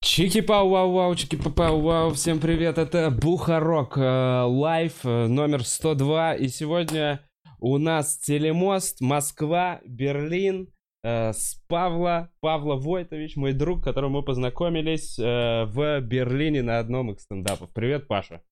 Чики пау вау вау чики пау вау всем привет это Бухарог э, live э, номер 102 и сегодня у нас телемост Москва Берлин э, с Павла Павла Войтович мой друг которым мы познакомились в Берлине на одном из стендапов. Привет Паша.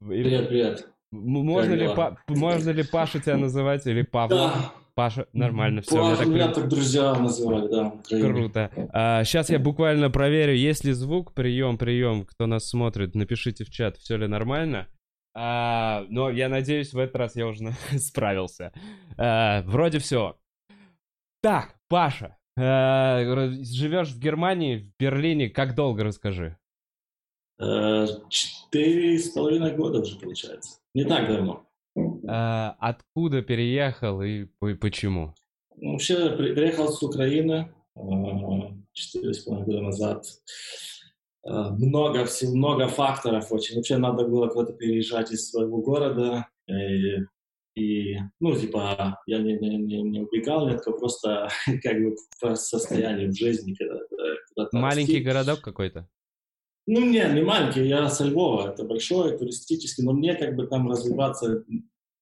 Привет привет. Можно ли, па- можно ли Паша тебя называть или Павла? Да. Паша, нормально, все. Паша, меня так, так друзья называли, да. Круто. А, сейчас я буквально проверю, есть ли звук. Прием, прием. Кто нас смотрит, напишите в чат, все ли нормально. А, но я надеюсь, в этот раз я уже справился. А, вроде все. Так, Паша, а, живешь в Германии, в Берлине, как долго, расскажи? Э, четыре с половиной года уже получается. Не так давно. А, откуда переехал и, и почему? Ну, вообще, приехал с Украины а, четыре с половиной года назад. А, много, всего, много факторов очень. Вообще надо было куда-то переезжать из своего города. И, и ну, типа, я не, не, не, не убегал, нет, просто как бы по состоянию в жизни. Когда, Маленький расти. городок какой-то? Ну, не, не маленький, я со Львова, это большой, туристический, но мне как бы там развиваться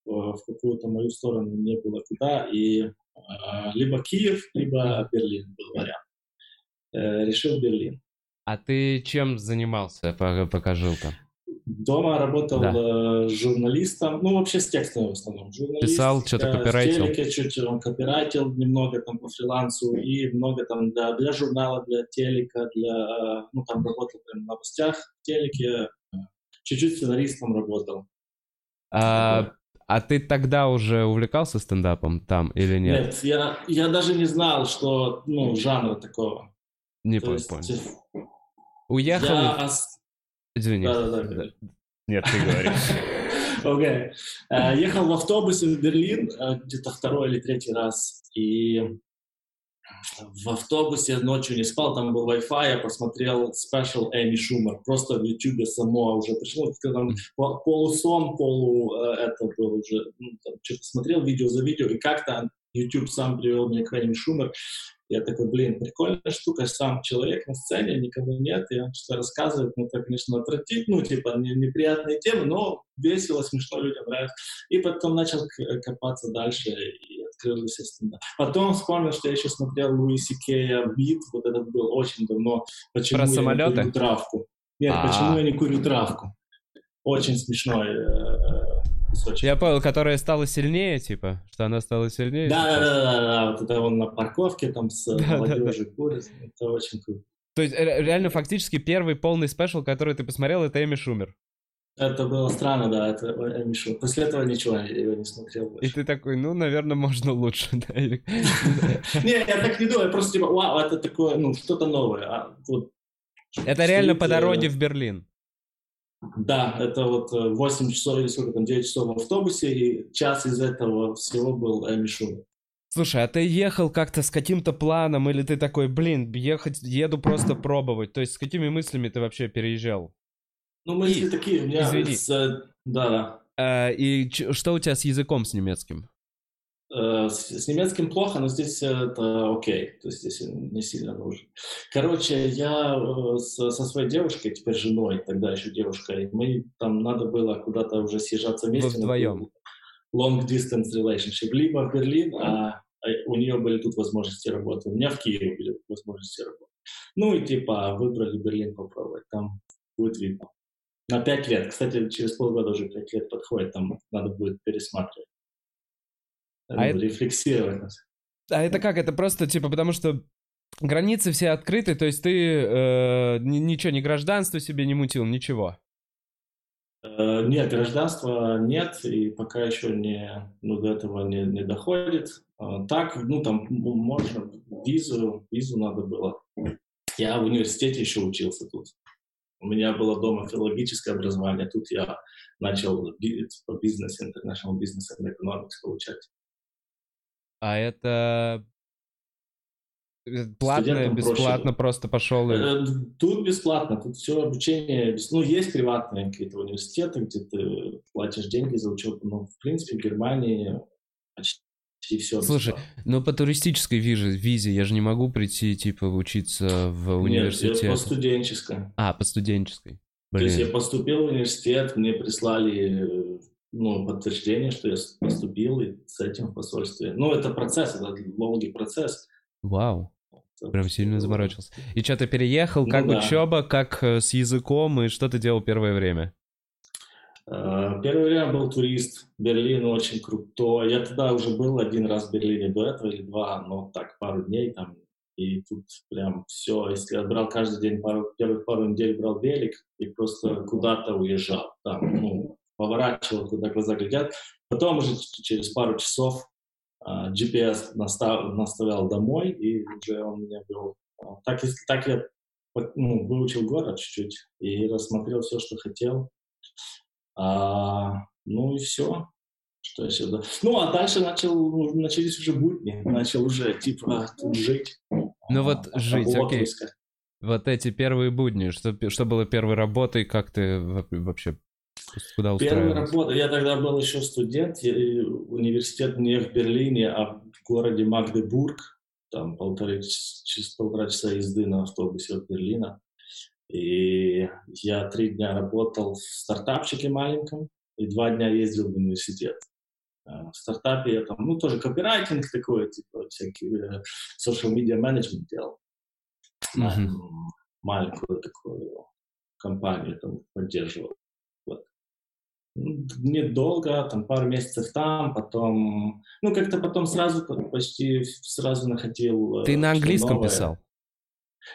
в какую-то мою сторону не было куда, и э, либо Киев, либо Берлин был вариант. Э, решил Берлин. А ты чем занимался, покажи-ка? Дома работал да. э, журналистом, ну вообще с текстом в основном. Журналист, Писал, что-то копирайтил? В телеке чуть он копирайтил немного там по фрилансу и много там для, для журнала, для телека, для, ну там работал прям в новостях в телеке, чуть-чуть сценаристом работал. А, а ты тогда уже увлекался стендапом там или нет? Нет, я, я даже не знал, что, ну, жанра такого. Не понял, понял. Уехал... Я... Извини. Да, да, да. Нет, ты говори. Окей. Э, ехал в автобусе в Берлин э, где-то второй или третий раз, и в автобусе ночью не спал, там был Wi-Fi, я посмотрел спешл Эми Шумер, просто в YouTube само уже пришло, там полусон, полу э, это был уже, ну, там, смотрел видео за видео, и как-то YouTube сам привел меня к Эми Шумер, я такой, блин, прикольная штука, сам человек на сцене, никого нет, и он что-то рассказывает, ну, это, конечно, отвратить, ну, типа, неприятные темы, но весело, смешно, людям нравится. И потом начал копаться дальше и открыл для себя стендап. Потом вспомнил, что я еще смотрел Луи Сикея «Бит», вот этот был очень давно. Почему Про я самолеты? не курю травку? Нет, А-а-а. почему я не курю травку? Очень смешной э, кусочек. Я понял, которая стала сильнее, типа, что она стала сильнее. Да, да, да, да, да, вот это он на парковке там с да, молодежью да, курит, это очень круто. То есть реально фактически первый полный спешл, который ты посмотрел, это Эми Шумер. Это было странно, да, это Эми Шумер. После этого ничего я его не смотрел больше. И ты такой, ну, наверное, можно лучше, да? Не, я так не думаю, я просто типа, вау, это такое, ну, что-то новое. А это реально по дороге в Берлин. Да, это вот 8 э, часов или сколько там, 9 часов в автобусе, и час из этого всего был Эми. Слушай, а ты ехал как-то с каким-то планом, или ты такой, блин, ехать, еду просто пробовать? То есть с какими мыслями ты вообще переезжал? Ну, мысли и... такие, у меня... Извини. С, э, да, да. А, и что у тебя с языком, с немецким? Э, с, с немецким плохо, но здесь это окей, то есть здесь не сильно нужно. Короче, я э, с, со своей девушкой, теперь женой, тогда еще девушкой, мы там надо было куда-то уже съезжаться вместе. Вы вдвоем? Long distance relationship. Либо в Берлин, а, а у нее были тут возможности работы, у меня в Киеве были возможности работы. Ну и типа выбрали Берлин попробовать, там будет видно. На пять лет. Кстати, через полгода уже пять лет подходит, там надо будет пересматривать а это... рефлексировать. А это как? Это просто типа потому что границы все открыты, то есть ты э, ничего, ни гражданство себе не мутил, ничего? Э, нет, гражданства нет, и пока еще не, ну, до этого не, не доходит. А, так, ну, там можно визу, визу надо было. Я в университете еще учился тут. У меня было дома филологическое образование, тут я начал бизнес, international business and economics получать. А это э, платно, бесплатно проще. просто пошел? И... Э, тут бесплатно, тут все обучение, ну, есть приватные какие-то университеты, где ты платишь деньги за учебу, но, в принципе, в Германии почти все Слушай, ну по туристической визе, визе я же не могу прийти, типа, учиться в университет. Нет, по студенческой. А, по студенческой. Блин. То есть я поступил в университет, мне прислали ну, подтверждение, что я поступил и с этим в посольстве. Ну, это процесс, это долгий процесс. Вау. Прям сильно заморочился. И что, ты переехал? Как ну, да. учеба, как э, с языком, и что ты делал первое время? Uh, первое время был турист. Берлин очень крутой. Я тогда уже был один раз в Берлине до этого или два, но так, пару дней там. И тут прям все. Если я брал каждый день, пару, первых пару недель брал велик и просто куда-то уезжал. Там, ну, поворачивал, куда глаза глядят. Потом уже через пару часов uh, GPS настав, наставлял домой, и уже он меня вел. Uh, так, так я ну, выучил город чуть-чуть и рассмотрел все, что хотел. А, ну и все. Что сюда. Ну, а дальше начал, ну, начались уже будни. Начал уже, типа, жить. Ну вот а, жить, окей. Вот эти первые будни, что, что было первой работой, как ты вообще куда? Первая работа, я тогда был еще студент, университет не в Берлине, а в городе Магдебург, там полтора, через полтора часа езды на автобусе от Берлина. И я три дня работал в стартапчике маленьком и два дня ездил в университет. А, в стартапе я там, ну, тоже копирайтинг такой, типа, всякий э, social media management делал. Mm-hmm. Маленькую такую компанию там поддерживал. Недолго, там пару месяцев там, потом, ну, как-то потом сразу, почти сразу находил... Э, Ты на английском писал?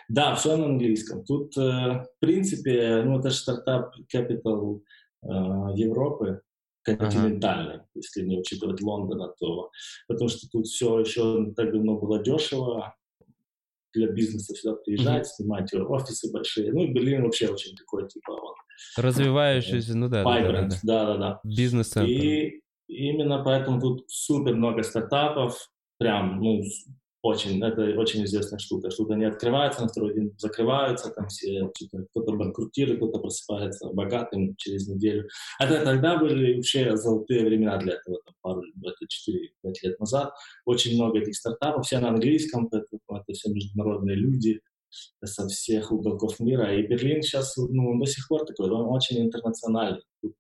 Да, все на английском. Тут, э, в принципе, ну, это же стартап Capital э, Европы, континентальный, ага. если не учитывать Лондона, то потому что тут все еще так давно было дешево для бизнеса сюда приезжать, mm-hmm. снимать офисы большие. Ну, и Берлин вообще очень такой, типа, он... Развивающийся, ну да. Vibrant, да-да-да. Бизнес-центр. И именно поэтому тут супер много стартапов, прям, ну, очень, это очень известная штука. Что-то не открывается, на второй день закрываются, там все, кто-то банкрутирует, кто-то просыпается богатым через неделю. Это тогда были вообще золотые времена для этого, там, пару, это 4-5 лет назад. Очень много этих стартапов, все на английском, это, это все международные люди со всех уголков мира. И Берлин сейчас ну, до сих пор такой, он очень интернациональный. Тут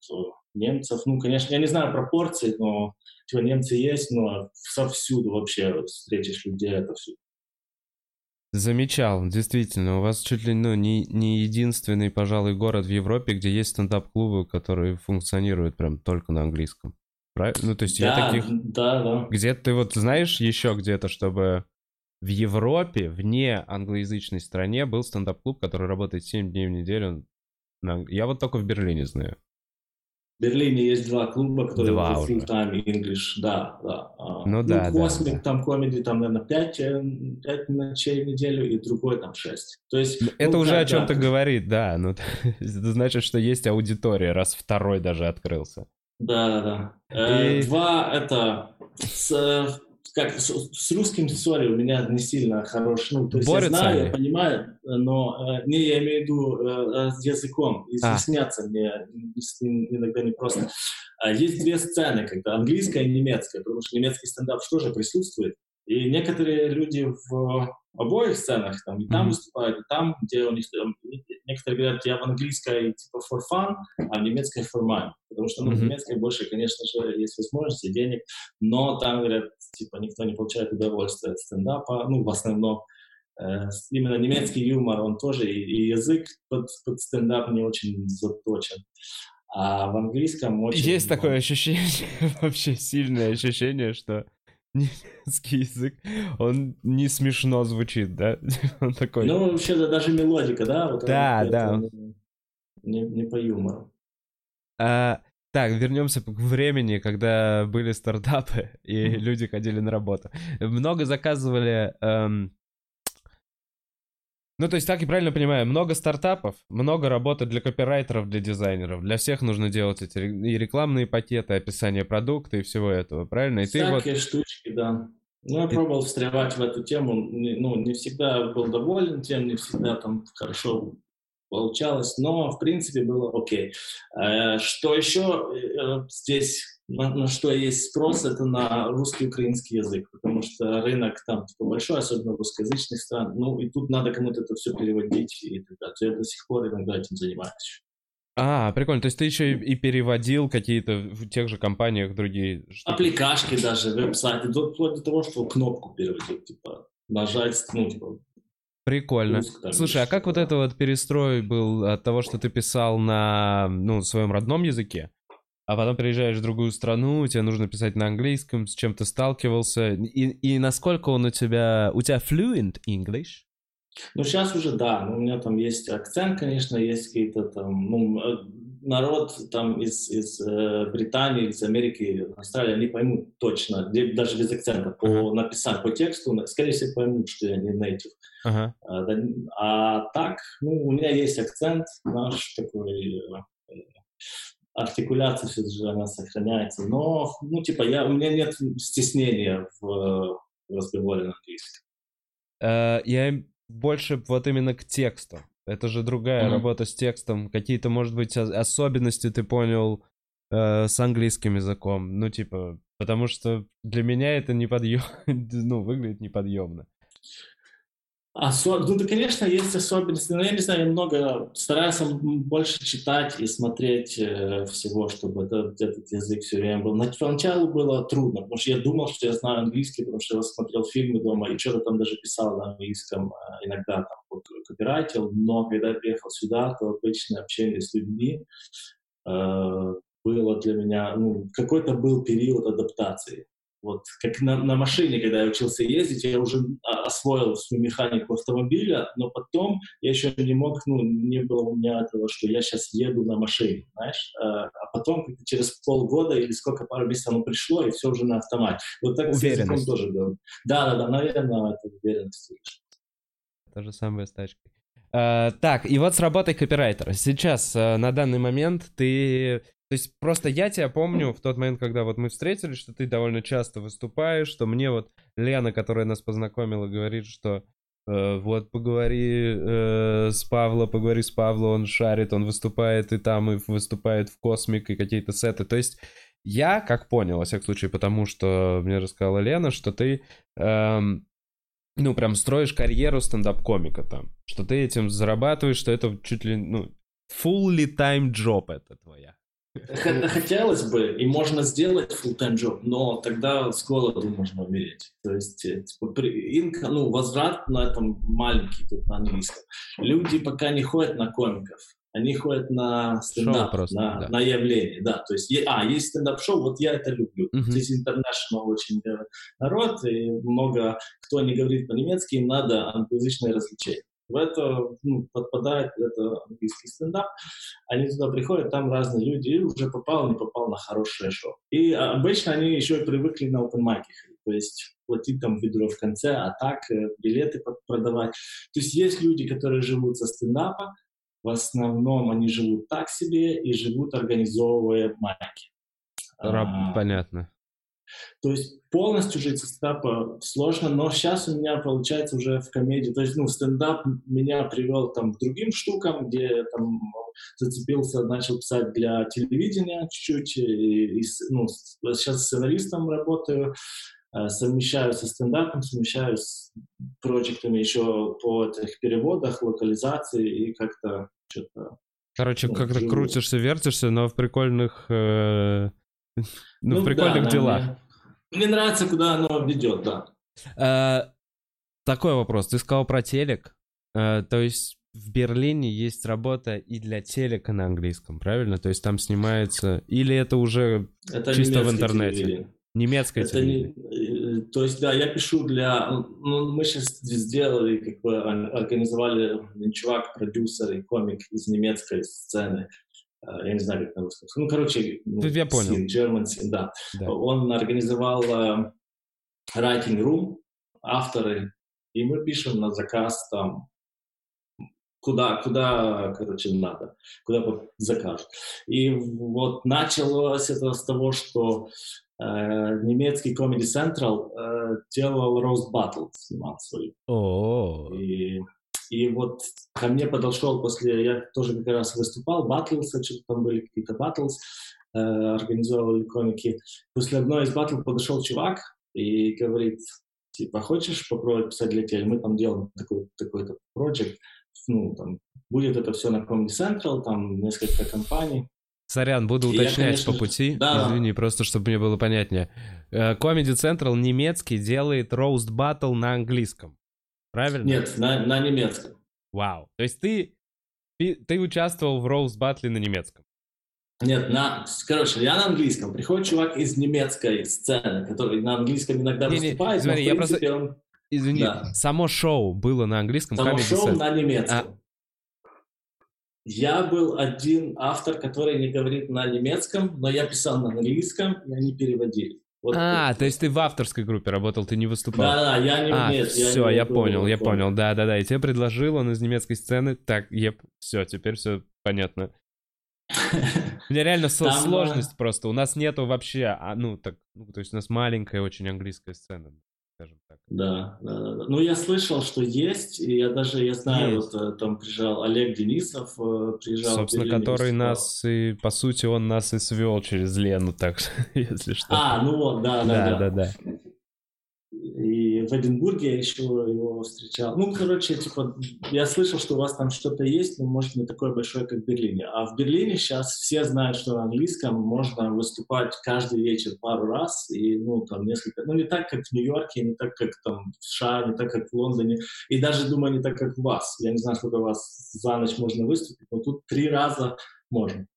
немцев, ну, конечно, я не знаю пропорции, но типа немцы есть, но совсюду вообще встретишь людей это все. Замечал, действительно, у вас чуть ли ну, не, не единственный, пожалуй, город в Европе, где есть стендап-клубы, которые функционируют прям только на английском. Правильно? Ну, то есть да, я таких... Да, да. Где ты вот знаешь еще где-то, чтобы в Европе, вне англоязычной стране, был стендап-клуб, который работает 7 дней в неделю. Я вот только в Берлине знаю. В Берлине есть два клуба, которые два full time English, да, да. А, ну, ну да, Cosmic, да, там комедий, там, наверное, 5, 5 ночей в неделю, и другой там 6. То есть, ну, Это ну, уже да, о чем-то да, говорит, да. Ну, это значит, что есть аудитория, раз второй даже открылся. Да, да, да. И... Два, это с, как с, с русским сори у меня не сильно хороший. Ну, то есть Борются я знаю, они? я понимаю, но э, не, я имею в виду э, э с языком. Изъясняться а. мне иногда не просто. А есть две сцены, когда английская и немецкая, потому что немецкий стендап тоже присутствует. И некоторые люди в обоих сценах, там, и там mm-hmm. выступают, и там, где у них, там, некоторые говорят, я в английской типа for fun, а в немецкой for money, потому что, ну, mm-hmm. в немецкой больше, конечно же, есть возможности, денег, но там, говорят, типа, никто не получает удовольствие от стендапа, ну, в основном, э, именно немецкий юмор, он тоже, и, и язык под, под стендап не очень заточен. А в английском очень... Есть такое ощущение, вообще сильное ощущение, что немецкий язык, он не смешно звучит, да? он такой... Ну, вообще, да, даже мелодика, да? Вот да, да. Не, не по юмору. А, так, вернемся к времени, когда были стартапы, и mm-hmm. люди ходили на работу. Много заказывали эм, ну, то есть, так и правильно понимаю, много стартапов, много работы для копирайтеров, для дизайнеров. Для всех нужно делать эти и рекламные пакеты, описание продукта и всего этого, правильно? И Всякие ты вот... штучки, да. Ну, я пробовал встревать в эту тему, ну, не всегда был доволен тем, не всегда там хорошо получалось, но в принципе было окей. Э, что еще э, здесь, на, на что есть спрос, это на русский и украинский язык, потому что рынок там типа, большой, особенно в русскоязычных стран, ну и тут надо кому-то это все переводить, и так далее. Я до сих пор иногда этим занимаюсь. А, прикольно. То есть ты еще и переводил какие-то в тех же компаниях другие штуки? Аппликашки даже, веб-сайты, вплоть до того, что кнопку переводил, типа, нажать, ну, типа, Прикольно. Пуск, Слушай, а как вот это вот перестрой был от того, что ты писал на, ну, своем родном языке, а потом переезжаешь в другую страну, тебе нужно писать на английском, с чем ты сталкивался, и, и насколько он у тебя... У тебя fluent English? Ну, сейчас уже да, ну, у меня там есть акцент, конечно, есть какие-то там, ну, э, народ там из, из э, Британии, из Америки, Австралии, они поймут точно, даже без акцента, по uh-huh. написанию, по тексту, скорее всего, поймут, что я не native. Uh-huh. А, а так, ну, у меня есть акцент наш такой, э, артикуляция все же она сохраняется, но, ну, типа, я, у меня нет стеснения в, в разговоре на английском. Uh, я больше вот именно к тексту. Это же другая mm-hmm. работа с текстом. Какие-то, может быть, особенности ты понял э, с английским языком. Ну, типа, потому что для меня это неподъем... ну, выглядит неподъемно. Осо... Ну, да, конечно, есть особенности, но я не знаю, я много стараюсь больше читать и смотреть э, всего, чтобы этот, этот язык все время был. Поначалу было трудно, потому что я думал, что я знаю английский, потому что я смотрел фильмы дома и что-то там даже писал на английском, э, иногда там копирайтил, но когда я приехал сюда, то обычное общение с людьми э, было для меня, ну, какой-то был период адаптации. Вот как на, на машине, когда я учился ездить, я уже освоил свою механику автомобиля, но потом я еще не мог, ну, не было у меня этого, что я сейчас еду на машине, знаешь. А, а потом через полгода или сколько, пару месяцев оно пришло, и все уже на автомате. Вот так с языком тоже было. Да, да, да, наверное, это уверенность. То же самое с тачкой. Uh, так, и вот с работой копирайтера. Сейчас, uh, на данный момент, ты то есть просто я тебя помню в тот момент, когда вот мы встретились, что ты довольно часто выступаешь, что мне вот Лена, которая нас познакомила, говорит, что э, вот поговори э, с Павло, поговори с Павло, он шарит, он выступает и там, и выступает в Космик, и какие-то сеты. То есть я, как понял, во всяком случае, потому что мне рассказала Лена, что ты, эм, ну, прям строишь карьеру стендап-комика там, что ты этим зарабатываешь, что это чуть ли, ну, fully time job это твоя. Хотелось бы, и можно сделать full-time job, но тогда с голоду можно умереть. То есть, э, типа, инка, ну, возврат на этом маленький, тут на английском. Люди пока не ходят на комиков, они ходят на стендап, просто, на, да. на явление, да, то есть, а, есть стендап-шоу, вот я это люблю. Uh-huh. Здесь international очень э, народ, и много кто не говорит по-немецки, им надо англоязычное развлечение. В это ну, подпадает это английский стендап. Они туда приходят, там разные люди, и уже попал, не попал на хорошее шоу. И обычно они еще и привыкли на open mic то есть платить там ведро в конце, а так э, билеты продавать. То есть есть люди, которые живут со стендапа, в основном они живут так себе и живут организовывая майки. Раб, а, понятно. То есть полностью жить со стендапа сложно, но сейчас у меня получается уже в комедии, то есть, ну, стендап меня привел там к другим штукам, где я там зацепился, начал писать для телевидения чуть-чуть, и, и ну, сейчас сценаристом работаю, э, совмещаю со стендапом, совмещаю с проектами еще по этих переводах, локализации и как-то что-то... Короче, ну, как-то крутишься, вертишься, но в прикольных... Э ну, ну в прикольных да, делах. Мне, мне нравится, куда оно ведет, да. А, такой вопрос. Ты сказал про телек. А, то есть в Берлине есть работа и для телека на английском, правильно? То есть там снимается... Или это уже это чисто в интернете? Телевидение. Немецкое это не, э, То есть, да, я пишу для... Ну, мы сейчас сделали, как бы организовали чувак, продюсер и комик из немецкой сцены. Э, я не знаю, как на русском. Ну, короче, ну, я понял. Scene, German scene, да. да. Он организовал uh, writing room, авторы, и мы пишем на заказ там куда, куда, короче, надо, куда закажут. И вот началось это с того, что э, немецкий Comedy Central э, делал Roast Battle, снимал свою. Oh. И И вот ко мне подошел после, я тоже как раз выступал, батлс, что-то там были какие-то батлс, э, организовывали комики. После одной из батл подошел чувак и говорит, типа, хочешь попробовать писать для тебя? Мы там делаем такой, такой-то проект, ну, там, будет это все на Comedy Central, там несколько компаний. Сорян, буду уточнять я, конечно, по пути. Да. Извини, просто чтобы мне было понятнее. Э, Comedy Central немецкий делает Roast Battle на английском. Правильно? Нет, на, на немецком. Вау. То есть ты, ты, ты участвовал в Roast Battle на немецком? Нет, на, короче, я на английском. Приходит чувак из немецкой сцены, который на английском иногда не, выступает. Не, смотри, я просто... Он... Извини, да. само шоу было на английском. Само шоу на немецком. А... Я был один автор, который не говорит на немецком, но я писал на английском, и они переводили. Вот а, то есть ты в авторской группе работал, ты не выступал? Да, да, я не... А, нет, все, я, я понял, я понял, да-да-да, и тебе предложил он из немецкой сцены, так, еп, все, теперь все понятно. У меня реально Там, сложность просто, у нас нету вообще, а, ну, так, ну, то есть у нас маленькая очень английская сцена скажем так. Да, да, да. Ну, я слышал, что есть, и я даже, я знаю, есть. вот э, там приезжал Олег Денисов, э, приезжал. Собственно, который нас и, по сути, он нас и свел через Лену, так если что. А, ну вот, да, да, да. да, да. И в Эдинбурге я еще его встречал. Ну, короче, типа, я слышал, что у вас там что-то есть, но, может, не такое большое, как в Берлине. А в Берлине сейчас все знают, что на английском можно выступать каждый вечер пару раз, и, ну, там, несколько... Ну, не так, как в Нью-Йорке, не так, как там в США, не так, как в Лондоне, и даже, думаю, не так, как у вас. Я не знаю, сколько у вас за ночь можно выступить, но тут три раза можно.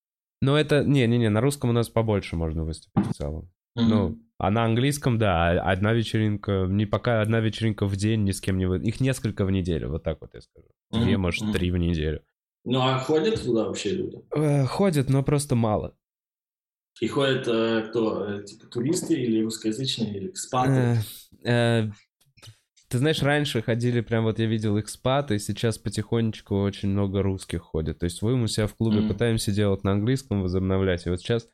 Но это... Не-не-не, на русском у нас побольше можно выступить в целом. Mm-hmm. Ну, а на английском, да, одна вечеринка, не пока одна вечеринка в день ни с кем не... Вы... Их несколько в неделю, вот так вот я скажу. Mm-hmm. Две, может, mm-hmm. три в неделю. Ну, а ходят туда вообще люди? Э, ходят, но просто мало. И ходят э, кто? Э, типа туристы или русскоязычные, или экспаты? Э, ты знаешь, раньше ходили, прям вот я видел экспаты, сейчас потихонечку очень много русских ходит. То есть мы у себя в клубе mm-hmm. пытаемся делать на английском, возобновлять. И вот сейчас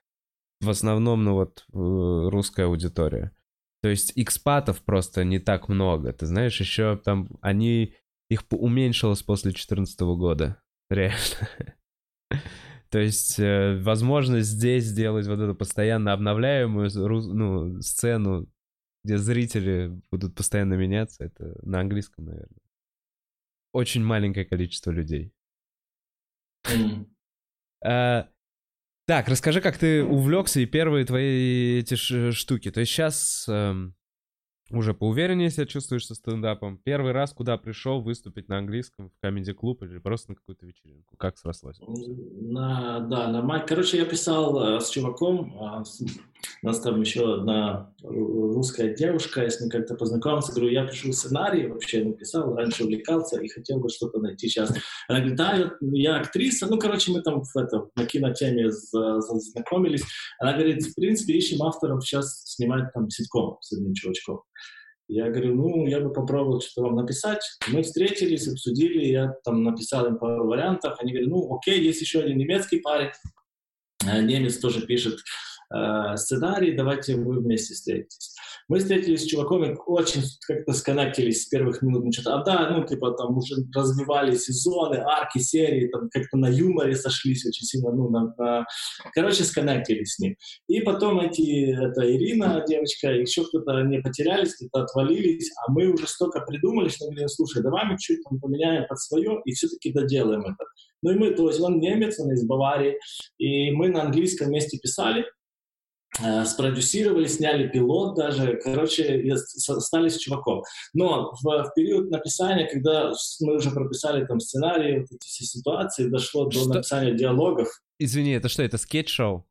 в основном, ну вот, э, русская аудитория. То есть экспатов просто не так много. Ты знаешь, еще там они... Их уменьшилось после 2014 года. Реально. То есть э, возможность здесь сделать вот эту постоянно обновляемую ну, сцену, где зрители будут постоянно меняться, это на английском, наверное. Очень маленькое количество людей. Mm. Uh, так, расскажи, как ты увлекся и первые твои эти штуки. То есть сейчас эм, уже поувереннее себя чувствуешь со стендапом. Первый раз куда пришел выступить на английском в комедий клуб или просто на какую-то вечеринку? Как срослось? На, да, на май. Короче, я писал э, с чуваком. Э, у нас там еще одна русская девушка, я с ней как-то познакомился. Говорю, я пишу сценарий, вообще написал, раньше увлекался и хотел бы что-то найти сейчас. Она говорит, да, я актриса. Ну, короче, мы там в это, на кинотеме знакомились. Она говорит, в принципе, ищем авторов сейчас снимать там ситком с одним чувачком. Я говорю, ну, я бы попробовал что-то вам написать. Мы встретились, обсудили, я там написал им пару вариантов. Они говорят, ну, окей, есть еще один немецкий парень. Э, немец тоже пишет э, сценарий, давайте вы вместе встретитесь. Мы встретились с чуваком и очень как-то сконнектились с первых минут. Ну, а да, ну, типа, там уже развивали сезоны, арки, серии, там как-то на юморе сошлись очень сильно, ну, на, на... короче, сконнектились с ним. И потом эти, это Ирина, девочка, еще кто-то, не потерялись, где-то отвалились, а мы уже столько придумали, что мы говорим, слушай, давай мы чуть там поменяем под свое и все-таки доделаем это. Ну и мы, то есть он немец, он из Баварии, и мы на английском вместе писали, спродюсировали, сняли пилот даже, короче, стали с чуваком. Но в, в период написания, когда мы уже прописали там сценарий, вот эти все ситуации, дошло что? до написания диалогов. Извини, это что, это скетч-шоу?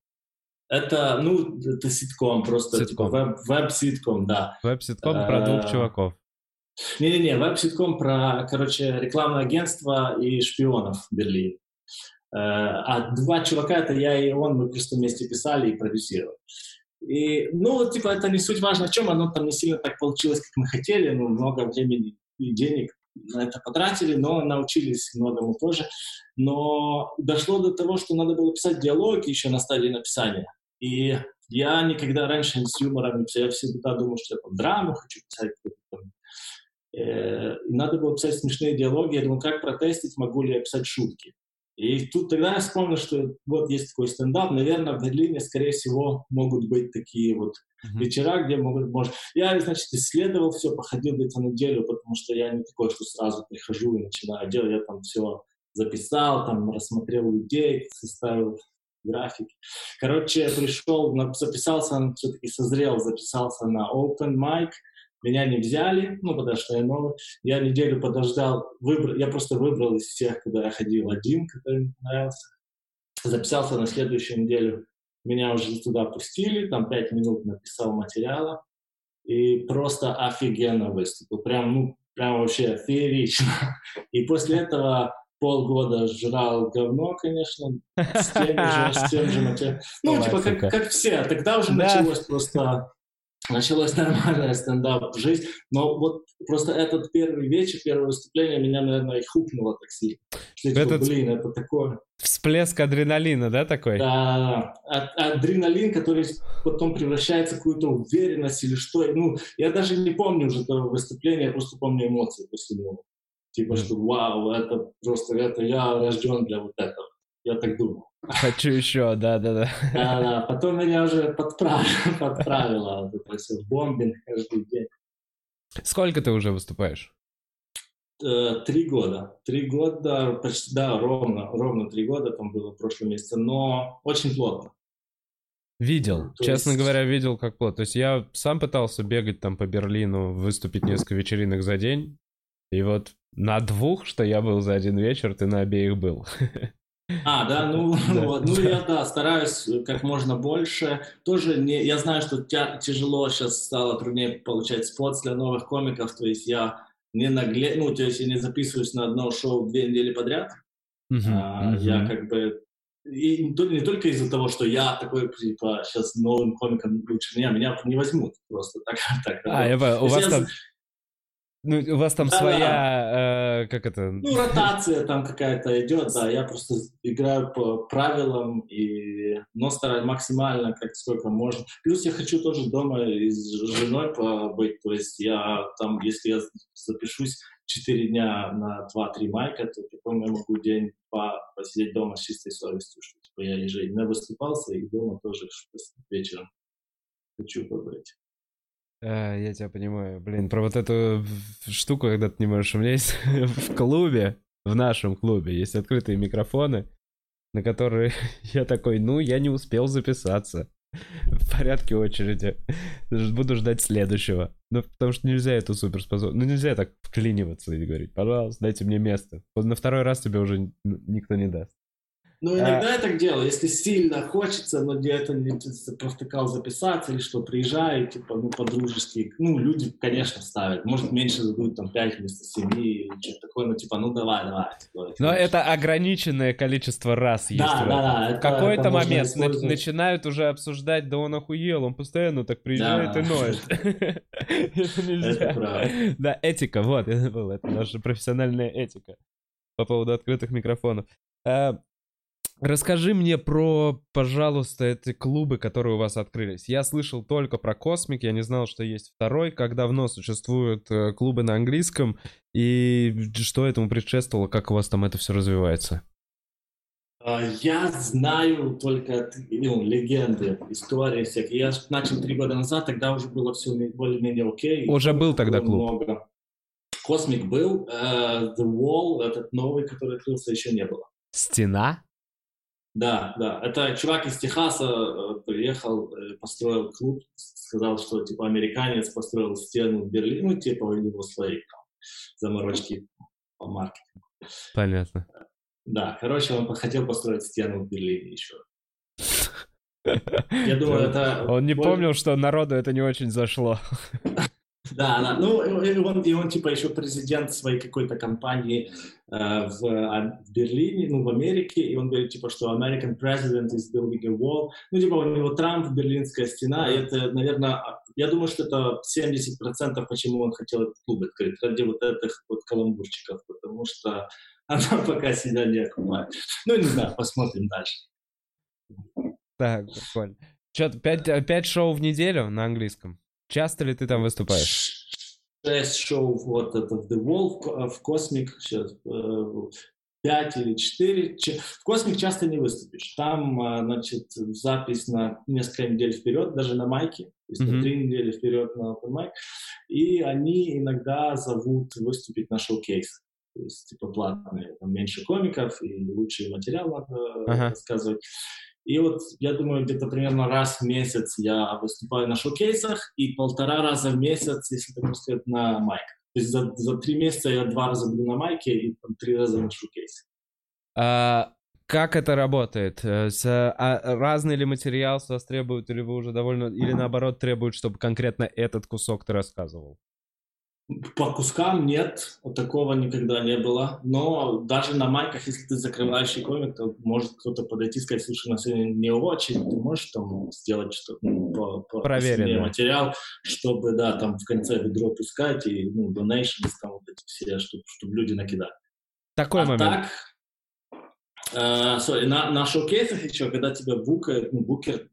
Это, ну, это ситком, просто типа ситком. типа веб-ситком, да. Веб-ситком про двух э, чуваков. Не-не-не, веб-ситком про, короче, рекламное агентство и шпионов в Берлине. Э, а два чувака, это я и он, мы просто вместе писали и продюсировали. И, ну, типа, это не суть важно, о чем, оно там не сильно так получилось, как мы хотели, ну, много времени и денег на это потратили, но научились многому тоже. Но дошло до того, что надо было писать диалоги еще на стадии написания. И я никогда раньше с юмором не писал, я всегда думал, что я там драму хочу писать, Э, надо было писать смешные диалоги. Я думал, как протестить, могу ли я писать шутки. И тут тогда я вспомнил, что вот есть такой стендап. Наверное, в Берлине, скорее всего, могут быть такие вот mm-hmm. вечера, где могут, может... Я, значит, исследовал все, походил где-то неделю, потому что я не такой, что сразу прихожу и начинаю делать. Я там все записал, там рассмотрел людей, составил графики. Короче, я пришел, записался, все-таки созрел, записался на open mic, меня не взяли, ну, потому что я новый. Я неделю подождал, выбрал, я просто выбрал из всех, куда я ходил, один, который мне понравился. Записался на следующую неделю. Меня уже туда пустили, там пять минут написал материала. И просто офигенно выступил. Прям, ну, прям вообще феерично. И после этого полгода жрал говно, конечно, с тем же, с тем же материалом. Ну, типа, как, как все. Тогда уже началось просто началась нормальная стендап-жизнь, но вот просто этот первый вечер, первое выступление меня, наверное, и хукнуло так сильно. Что, типа, этот блин, это такое... Всплеск адреналина, да, такой? Да, а, адреналин, который потом превращается в какую-то уверенность или что. Ну, я даже не помню уже этого выступления, я просто помню эмоции после него. Типа, что вау, это просто, это я рожден для вот этого. Я так думал. Хочу еще, да-да-да. Да-да, потом меня уже подправило, подправило это все, бомбинг каждый день. Сколько ты уже выступаешь? Э, три года. Три года, почти, да, ровно, ровно три года там было в прошлом месяце, но очень плотно. Видел, То честно есть... говоря, видел как плотно. То есть я сам пытался бегать там по Берлину, выступить несколько вечеринок за день, и вот на двух, что я был за один вечер, ты на обеих был. А, да, ну, да. Вот, ну я, да, стараюсь как можно больше. Тоже не, я знаю, что тя, тяжело сейчас стало труднее получать спот для новых комиков, то есть я не нагле, ну, то есть я не записываюсь на одно шоу две недели подряд. Uh-huh, а, uh-huh. Я как бы и не только из-за того, что я такой, типа, сейчас новым комиком лучше меня, меня не возьмут просто так. так а, я у вас я, там ну, у вас там да, своя, Э, как это? Ну, ротация там какая-то идет, да. Я просто играю по правилам, и, но стараюсь максимально, как сколько можно. Плюс я хочу тоже дома и с женой побыть. То есть я там, если я запишусь 4 дня на 2-3 майка, то потом я могу день по посидеть дома с чистой совестью, что типа, я ежедневно выступался, и дома тоже вечером хочу побыть. А, я тебя понимаю. Блин, про вот эту штуку, когда ты не можешь... У меня есть в клубе, в нашем клубе, есть открытые микрофоны, на которые я такой, ну, я не успел записаться. В порядке очереди. Буду ждать следующего. Ну, потому что нельзя эту суперспособность... Ну, нельзя так вклиниваться и говорить, пожалуйста, дайте мне место. На второй раз тебе уже никто не даст. Ну, иногда а... я так делаю, если сильно хочется, но где-то не провтыкал записаться или что, приезжаю, типа, ну, по-дружески. Ну, люди, конечно, ставят. Может, меньше дадут, там, 5 вместо 7 или что-то такое, ну, типа, ну, давай, давай. Типа, но это ограниченное количество раз есть. Да, да, да. В какой-то момент начинают уже обсуждать, да он охуел, он постоянно так приезжает и ноет. Это нельзя. Да, этика, вот, это наша профессиональная этика по поводу открытых микрофонов. А, Расскажи мне про, пожалуйста, эти клубы, которые у вас открылись. Я слышал только про Космик, я не знал, что есть второй. Как давно существуют э, клубы на английском? И что этому предшествовало? Как у вас там это все развивается? А, я знаю только ну, легенды, истории всякие. Я начал три года назад, тогда уже было все более-менее окей. Уже был тогда клуб? Много. Космик был, uh, The Wall, этот новый, который открылся, еще не было. Стена? Да, да. Это чувак из Техаса э, приехал, э, построил клуб, сказал, что типа американец построил стену в Берлине, ну типа у него свои там, заморочки по маркетингу. Понятно. Да, короче, он хотел построить стену в Берлине еще. Я думаю, это... Он не помнил, что народу это не очень зашло. Да, да. Ну, и он, и он типа еще президент своей какой-то компании э, в, а, в Берлине, ну, в Америке, и он говорит, типа, что American president is building a wall. Ну, типа, у него Трамп, Берлинская стена, и это, наверное, я думаю, что это 70% почему он хотел этот клуб открыть, ради вот этих вот каламбурчиков, потому что она пока себя не окупает. Ну, не знаю, посмотрим дальше. Так, прикольно. Что, пять, пять шоу в неделю на английском? Часто ли ты там выступаешь? шесть шоу вот это The Wall, в Cosmic, сейчас, пять или четыре. В Космик часто не выступишь. Там, а, значит, запись на несколько недель вперед, даже на майке, то есть mm-hmm. на три недели вперед на open mic. И они иногда зовут выступить на шоу-кейс. То есть, типа, платные. Там меньше комиков и лучший материал надо uh-huh. рассказывать. И вот, я думаю, где-то примерно раз в месяц я выступаю на шоу-кейсах и полтора раза в месяц, если так сказать, на майках. То есть за, за три месяца я два раза буду на майке и там, три раза на шоу-кейсе. А, как это работает? Э, с, а, разный ли материал с вас требуют, или вы уже довольно, или наоборот требуют, чтобы конкретно этот кусок ты рассказывал? По кускам нет, такого никогда не было. Но даже на майках, если ты закрывающий комик, то может кто-то подойти и сказать, слушай, на сегодня не очень, ты можешь там сделать что-то ну, по, по материал, чтобы, да, там в конце ведро пускать и, ну, donations, там вот эти все, чтобы, чтобы люди накидали. Такой а момент. так, Uh, sorry, на, на шоу-кейсах еще, когда тебя букер, ну, букер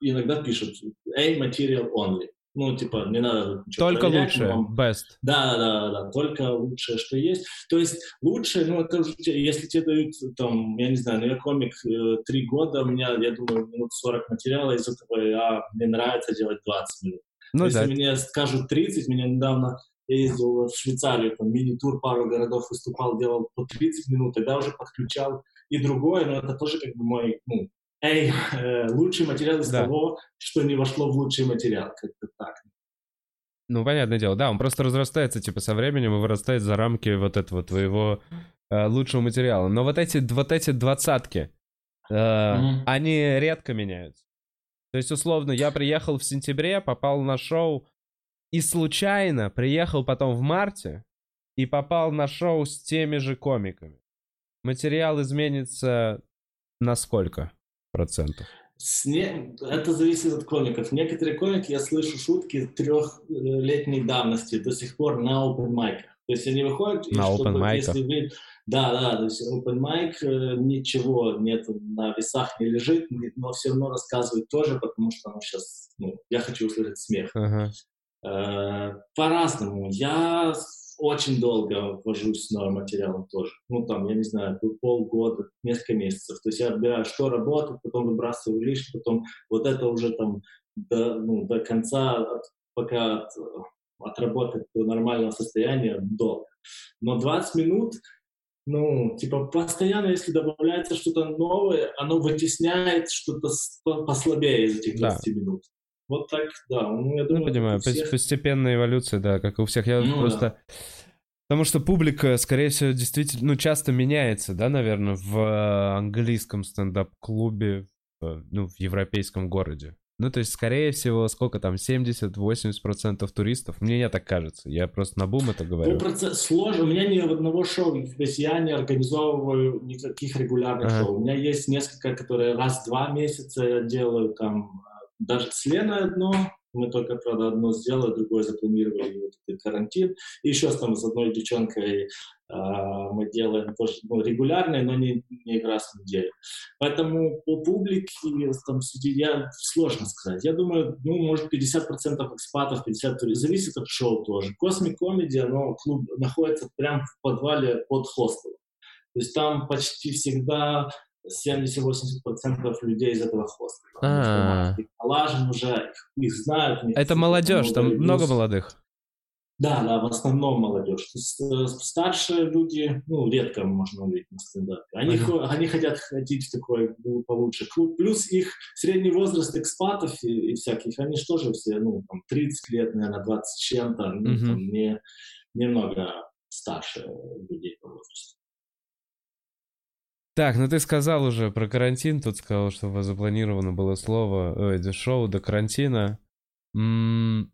иногда пишут A material only. Ну, типа, не надо Только лучшее, но... best. Да, да, да, только лучшее, что есть. То есть лучшее, ну, это если тебе дают, там, я не знаю, ну, я комик э, три года, у меня, я думаю, минут 40 материала, из этого я, мне нравится делать 20 минут. Ну, если да. мне скажут 30, меня недавно я ездил в Швейцарию, там мини-тур, пару городов выступал, делал по 30 минут, тогда уже подключал и другое, но это тоже как бы мой, ну, эй, э, лучший материал из да. того, что не вошло в лучший материал, как-то так. Ну, понятное дело, да, он просто разрастается, типа, со временем и вырастает за рамки вот этого твоего э, лучшего материала. Но вот эти, вот эти двадцатки, э, mm-hmm. они редко меняются. То есть, условно, я приехал в сентябре, попал на шоу, и случайно приехал потом в марте и попал на шоу с теми же комиками. Материал изменится на сколько процентов? Не... Это зависит от комиков. Некоторые комики, я слышу шутки трехлетней давности до сих пор на open mic. То есть они выходят, на и open. Если вы... Да, да, то есть open mic, э, ничего нет на весах не лежит, но все равно рассказывает тоже, потому что ну, сейчас, ну, я хочу услышать смех. Uh-huh. По-разному. Я очень долго ввожусь с новым материалом тоже. Ну, там, я не знаю, полгода, несколько месяцев. То есть я отбираю, что работает, потом выбрасываю лишнее, потом вот это уже там до, ну, до конца, пока от, отработать до нормального состояния, долго. Но 20 минут, ну, типа, постоянно, если добавляется что-то новое, оно вытесняет что-то послабее из этих 20 да. минут. Вот так, да. Ну, я ну, думаю, ну, понимаю, всех... постепенная эволюция, да, как у всех. Я ну, просто... Да. Потому что публика, скорее всего, действительно, ну, часто меняется, да, наверное, в э, английском стендап-клубе, ну, в европейском городе. Ну, то есть, скорее всего, сколько там, 70-80% туристов? Мне не так кажется. Я просто на бум это говорю. Ну, сложно. У меня ни одного шоу, то есть я не организовываю никаких регулярных ага. шоу. У меня есть несколько, которые раз в два месяца я делаю там даже с Леной одно, мы только, правда, одно сделали, другое запланировали вот этот карантин. И еще там с одной девчонкой э, мы делаем тоже ну, регулярные, но не, не раз в неделю. Поэтому по публике там я сложно сказать. Я думаю, ну, может, 50% экспатов, 50% зависит от шоу тоже. Космик Комеди, оно клуб находится прямо в подвале под хостелом. То есть там почти всегда 70-80% людей из этого хостела. А. Налажен уже, их, знают. Это молодежь, там много молодых? Да, да, в основном молодежь. Э, старшие люди, ну, редко можно увидеть на стендапе. Они, uh-huh. они хотят ходить в такой ну, получше клуб. Плюс их средний возраст экспатов и, и всяких, они же тоже все, ну, там, 30 лет, наверное, 20 чем-то, ну, uh-huh. там, не, немного старше людей по возрасту. Так, ну ты сказал уже про карантин, тут сказал, что у вас запланировано было слово, э, шоу до карантина. М-м-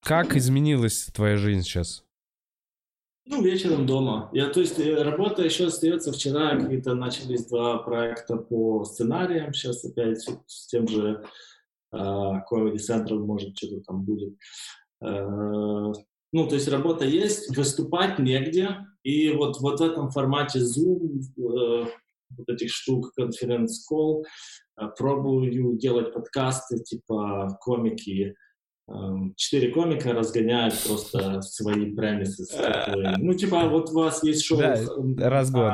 как изменилась твоя жизнь сейчас? Ну, вечером дома. Я, то есть, э, работа еще остается. Вчера какие-то начались два проекта по сценариям. Сейчас опять с тем же э, Comedy Central, может, что-то там будет. Э, ну, то есть работа есть, выступать негде. И вот, вот в этом формате Zoom, э, вот этих штук, конференц-колл, э, пробую делать подкасты, типа комики, эм, четыре комика разгоняют просто свои премисы. Ну, типа, вот у вас есть шоу да,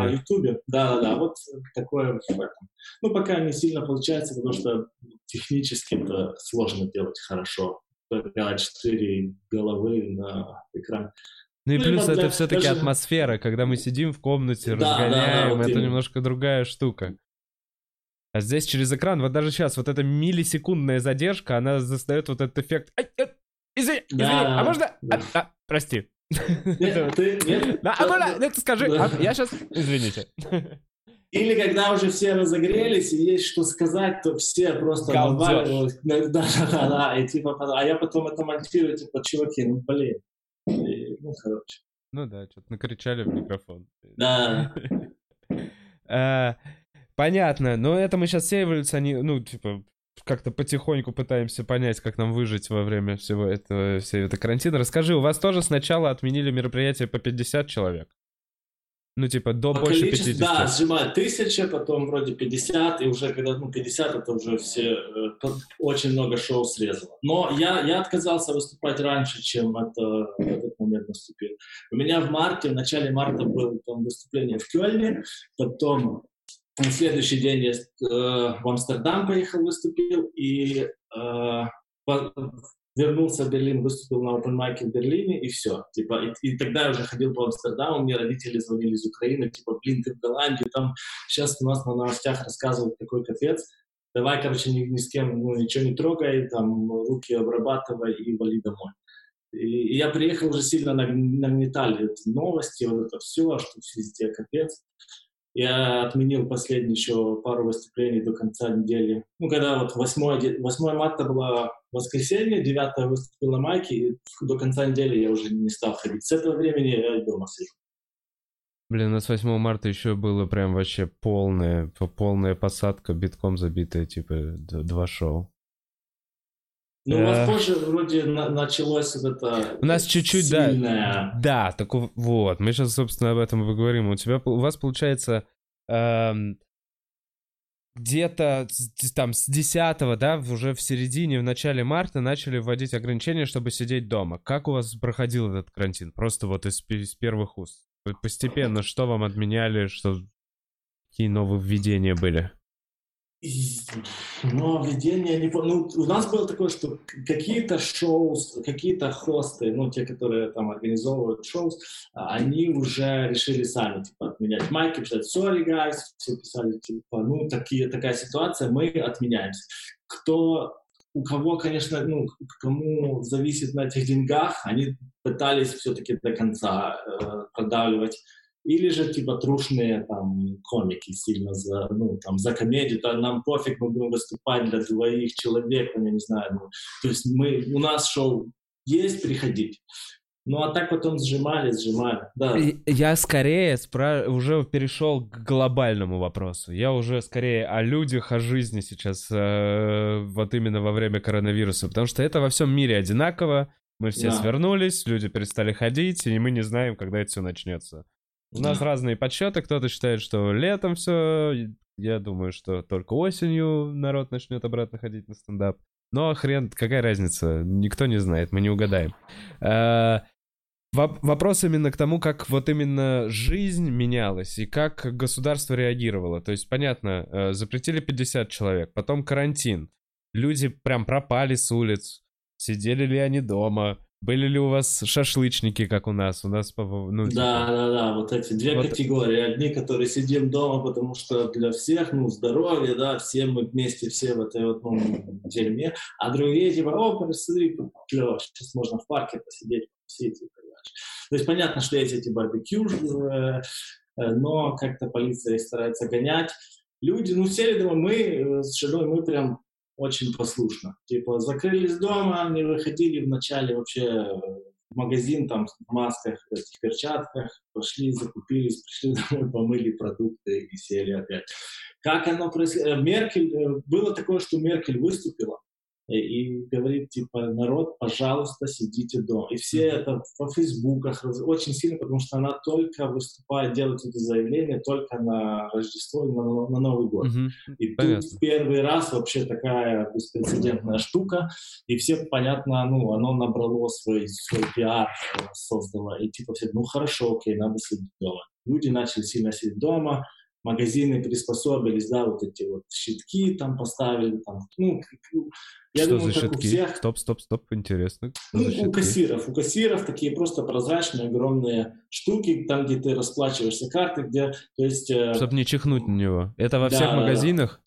на Ютубе. Да-да-да, вот такое в этом. Ну, пока не сильно получается, потому что технически это сложно делать хорошо. Делать четыре головы на экран. Ну и ну, плюс это все-таки даже... атмосфера, когда мы сидим в комнате, да, разгоняем, да, да, вот это именно. немножко другая штука. А здесь через экран, вот даже сейчас, вот эта миллисекундная задержка, она застает вот этот эффект. Ай, э, извини, извини, да, а можно? Да. А, а, прости. Нет, ты, нет, да, а можно? Нет, скажи, а, я сейчас... Извините. Или когда уже все разогрелись и есть что сказать, то все просто наваливают. Да, да, да, да. И типа, а я потом это монтирую, типа, чуваки, ну блин. И, ну, короче. Ну да, что-то накричали в микрофон. Да. А, понятно, но это мы сейчас все эволюциони... Ну, типа, как-то потихоньку пытаемся понять, как нам выжить во время всего этого, всей этой карантина. Расскажи, у вас тоже сначала отменили мероприятие по 50 человек? Ну, типа, до По больше 50. Да, сжимают тысяча, потом вроде 50, и уже когда, ну, 50, это уже все, э, очень много шоу срезало. Но я, я отказался выступать раньше, чем это, этот момент наступил. У меня в марте, в начале марта было там выступление в Кёльне, потом на следующий день я э, в Амстердам поехал, выступил, и э, вернулся в Берлин, выступил на open mic в Берлине, и все. Типа, и, и тогда я уже ходил по Амстердаму, мне родители звонили из Украины, типа, блин, ты в Голландии, там сейчас у нас на новостях рассказывают такой капец, давай, короче, ни, ни с кем ну, ничего не трогай, там, руки обрабатывай и вали домой. И, и я приехал уже сильно нагнетали эти новости, вот это все, что везде капец. Я отменил последние еще пару выступлений до конца недели. Ну, когда вот 8, 8 марта воскресенье, 9 выступил на майке, и до конца недели я уже не стал ходить. С этого времени я дома сижу. Блин, у нас 8 марта еще было прям вообще полная, полная посадка, битком забитая, типа, два шоу. Ну, у вас позже вроде на- началось вот это... У нас чуть-чуть, сильное... да. Да, так вот, мы сейчас, собственно, об этом и поговорим. У тебя, у вас, получается, эм, где-то там с 10 да, уже в середине, в начале марта начали вводить ограничения, чтобы сидеть дома. Как у вас проходил этот карантин? Просто вот из, из первых уст. Постепенно, что вам отменяли, что какие нововведения были? Но введение не Ну, у нас было такое, что какие-то шоу, какие-то хосты, ну, те, которые там организовывают шоу, они уже решили сами, типа, отменять майки, писать sorry, guys, все писали, типа, ну, такие, такая ситуация, мы отменяемся. Кто у кого, конечно, ну, кому зависит на этих деньгах, они пытались все-таки до конца э, продавливать или же типа трушные там комики сильно за, ну, там, за комедию, то нам пофиг, мы будем выступать для двоих человек, я не знаю. Ну, то есть мы, у нас шоу есть, приходить. Ну, а так потом сжимали, сжимали, да. Я скорее спра... уже перешел к глобальному вопросу. Я уже скорее о людях, о жизни сейчас, э, вот именно во время коронавируса. Потому что это во всем мире одинаково. Мы все да. свернулись, люди перестали ходить, и мы не знаем, когда это все начнется. У нас да. разные подсчеты. Кто-то считает, что летом все. Я думаю, что только осенью народ начнет обратно ходить на стендап. Но хрен, какая разница? Никто не знает, мы не угадаем. А, вопрос именно к тому, как вот именно жизнь менялась и как государство реагировало. То есть, понятно, э, запретили 50 человек, потом карантин. Люди прям пропали с улиц. Сидели ли они дома? Были ли у вас шашлычники, как у нас? У нас, ну, типа... Да, да, да, вот эти две вот... категории. Одни, которые сидим дома, потому что для всех, ну, здоровье, да, все мы вместе, все в этой вот, ну, дерьме. А другие, типа, о, посмотри, клево, сейчас можно в парке посидеть, посидеть и так дальше. То есть понятно, что есть эти барбекю, э, но как-то полиция старается гонять. Люди, ну, сели дома, мы э, с женой, мы прям очень послушно. Типа закрылись дома, не выходили вначале вообще в магазин там в масках, в этих перчатках, пошли, закупились, пришли домой, помыли продукты и сели опять. Как оно происходило? Меркель, э, было такое, что Меркель выступила, и говорит, типа, народ, пожалуйста, сидите дома. И все это во фейсбуках очень сильно, потому что она только выступает, делает это заявление только на Рождество и на, на Новый год. Мгм. И Понятно. тут первый раз вообще такая беспрецедентная штука, и все, понятно, ну, оно набрало свой, свой пиар, создало, и типа все, ну хорошо, окей, надо сидеть дома. Люди начали сильно сидеть дома, магазины приспособились, да, вот эти вот щитки там поставили, там, ну, я Что думаю, за как у щитки? всех, Стоп, стоп, стоп, интересно. Ну, у щитки? кассиров. У кассиров такие просто прозрачные, огромные штуки, там, где ты расплачиваешься картой, где, то есть... э, Чтоб не чихнуть на него. Это во Да, всех магазинах?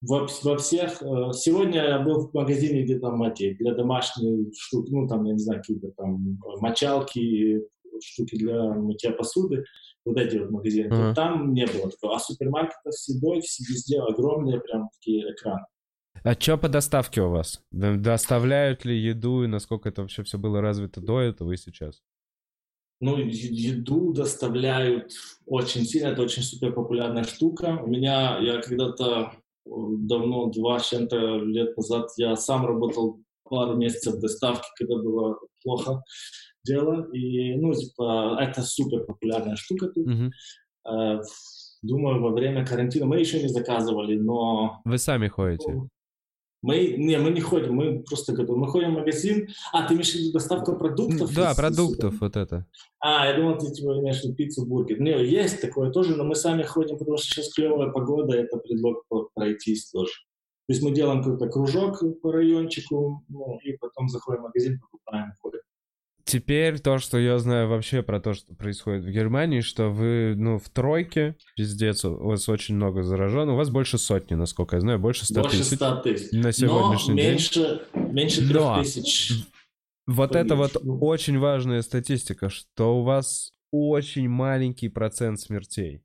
во, во всех... э, Сегодня я был в магазине, где там эти, для домашней штуки, ну, там, я не знаю, какие-то там мочалки, штуки для мытья посуды, вот эти вот магазины. Ага. Там не было такого. А супермаркетов всегда, везде огромные прям такие экраны. А что по доставке у вас? Доставляют ли еду и насколько это вообще все было развито до этого и сейчас? Ну, еду доставляют очень сильно, это очень супер популярная штука. У меня, я когда-то давно, два с чем-то лет назад, я сам работал пару месяцев в доставке, когда было плохо дело. И, ну, типа, это супер популярная штука тут. Э, Думаю, во время карантина мы еще не заказывали, но Вы сами ходите? мы, не, мы не ходим, мы просто готовы. Мы ходим в магазин. А, ты имеешь в виду доставку продуктов? Да, из- продуктов вот это. а, я думал, ты типа имеешь в виду пиццу, бургер. Не, есть такое тоже, но мы сами ходим, потому что сейчас клевая погода, это предлог пройтись тоже. То есть мы делаем какой-то кружок по райончику, ну, и потом заходим в магазин, покупаем, ходим. Теперь то, что я знаю вообще про то, что происходит в Германии, что вы, ну, в тройке, пиздец, у вас очень много зараженных, у вас больше сотни, насколько я знаю, больше ста Больше тысяч 100 тысяч. на Но сегодняшний день. меньше, меньше Но 3 тысяч. Вот это вот очень важная статистика, что у вас очень маленький процент смертей.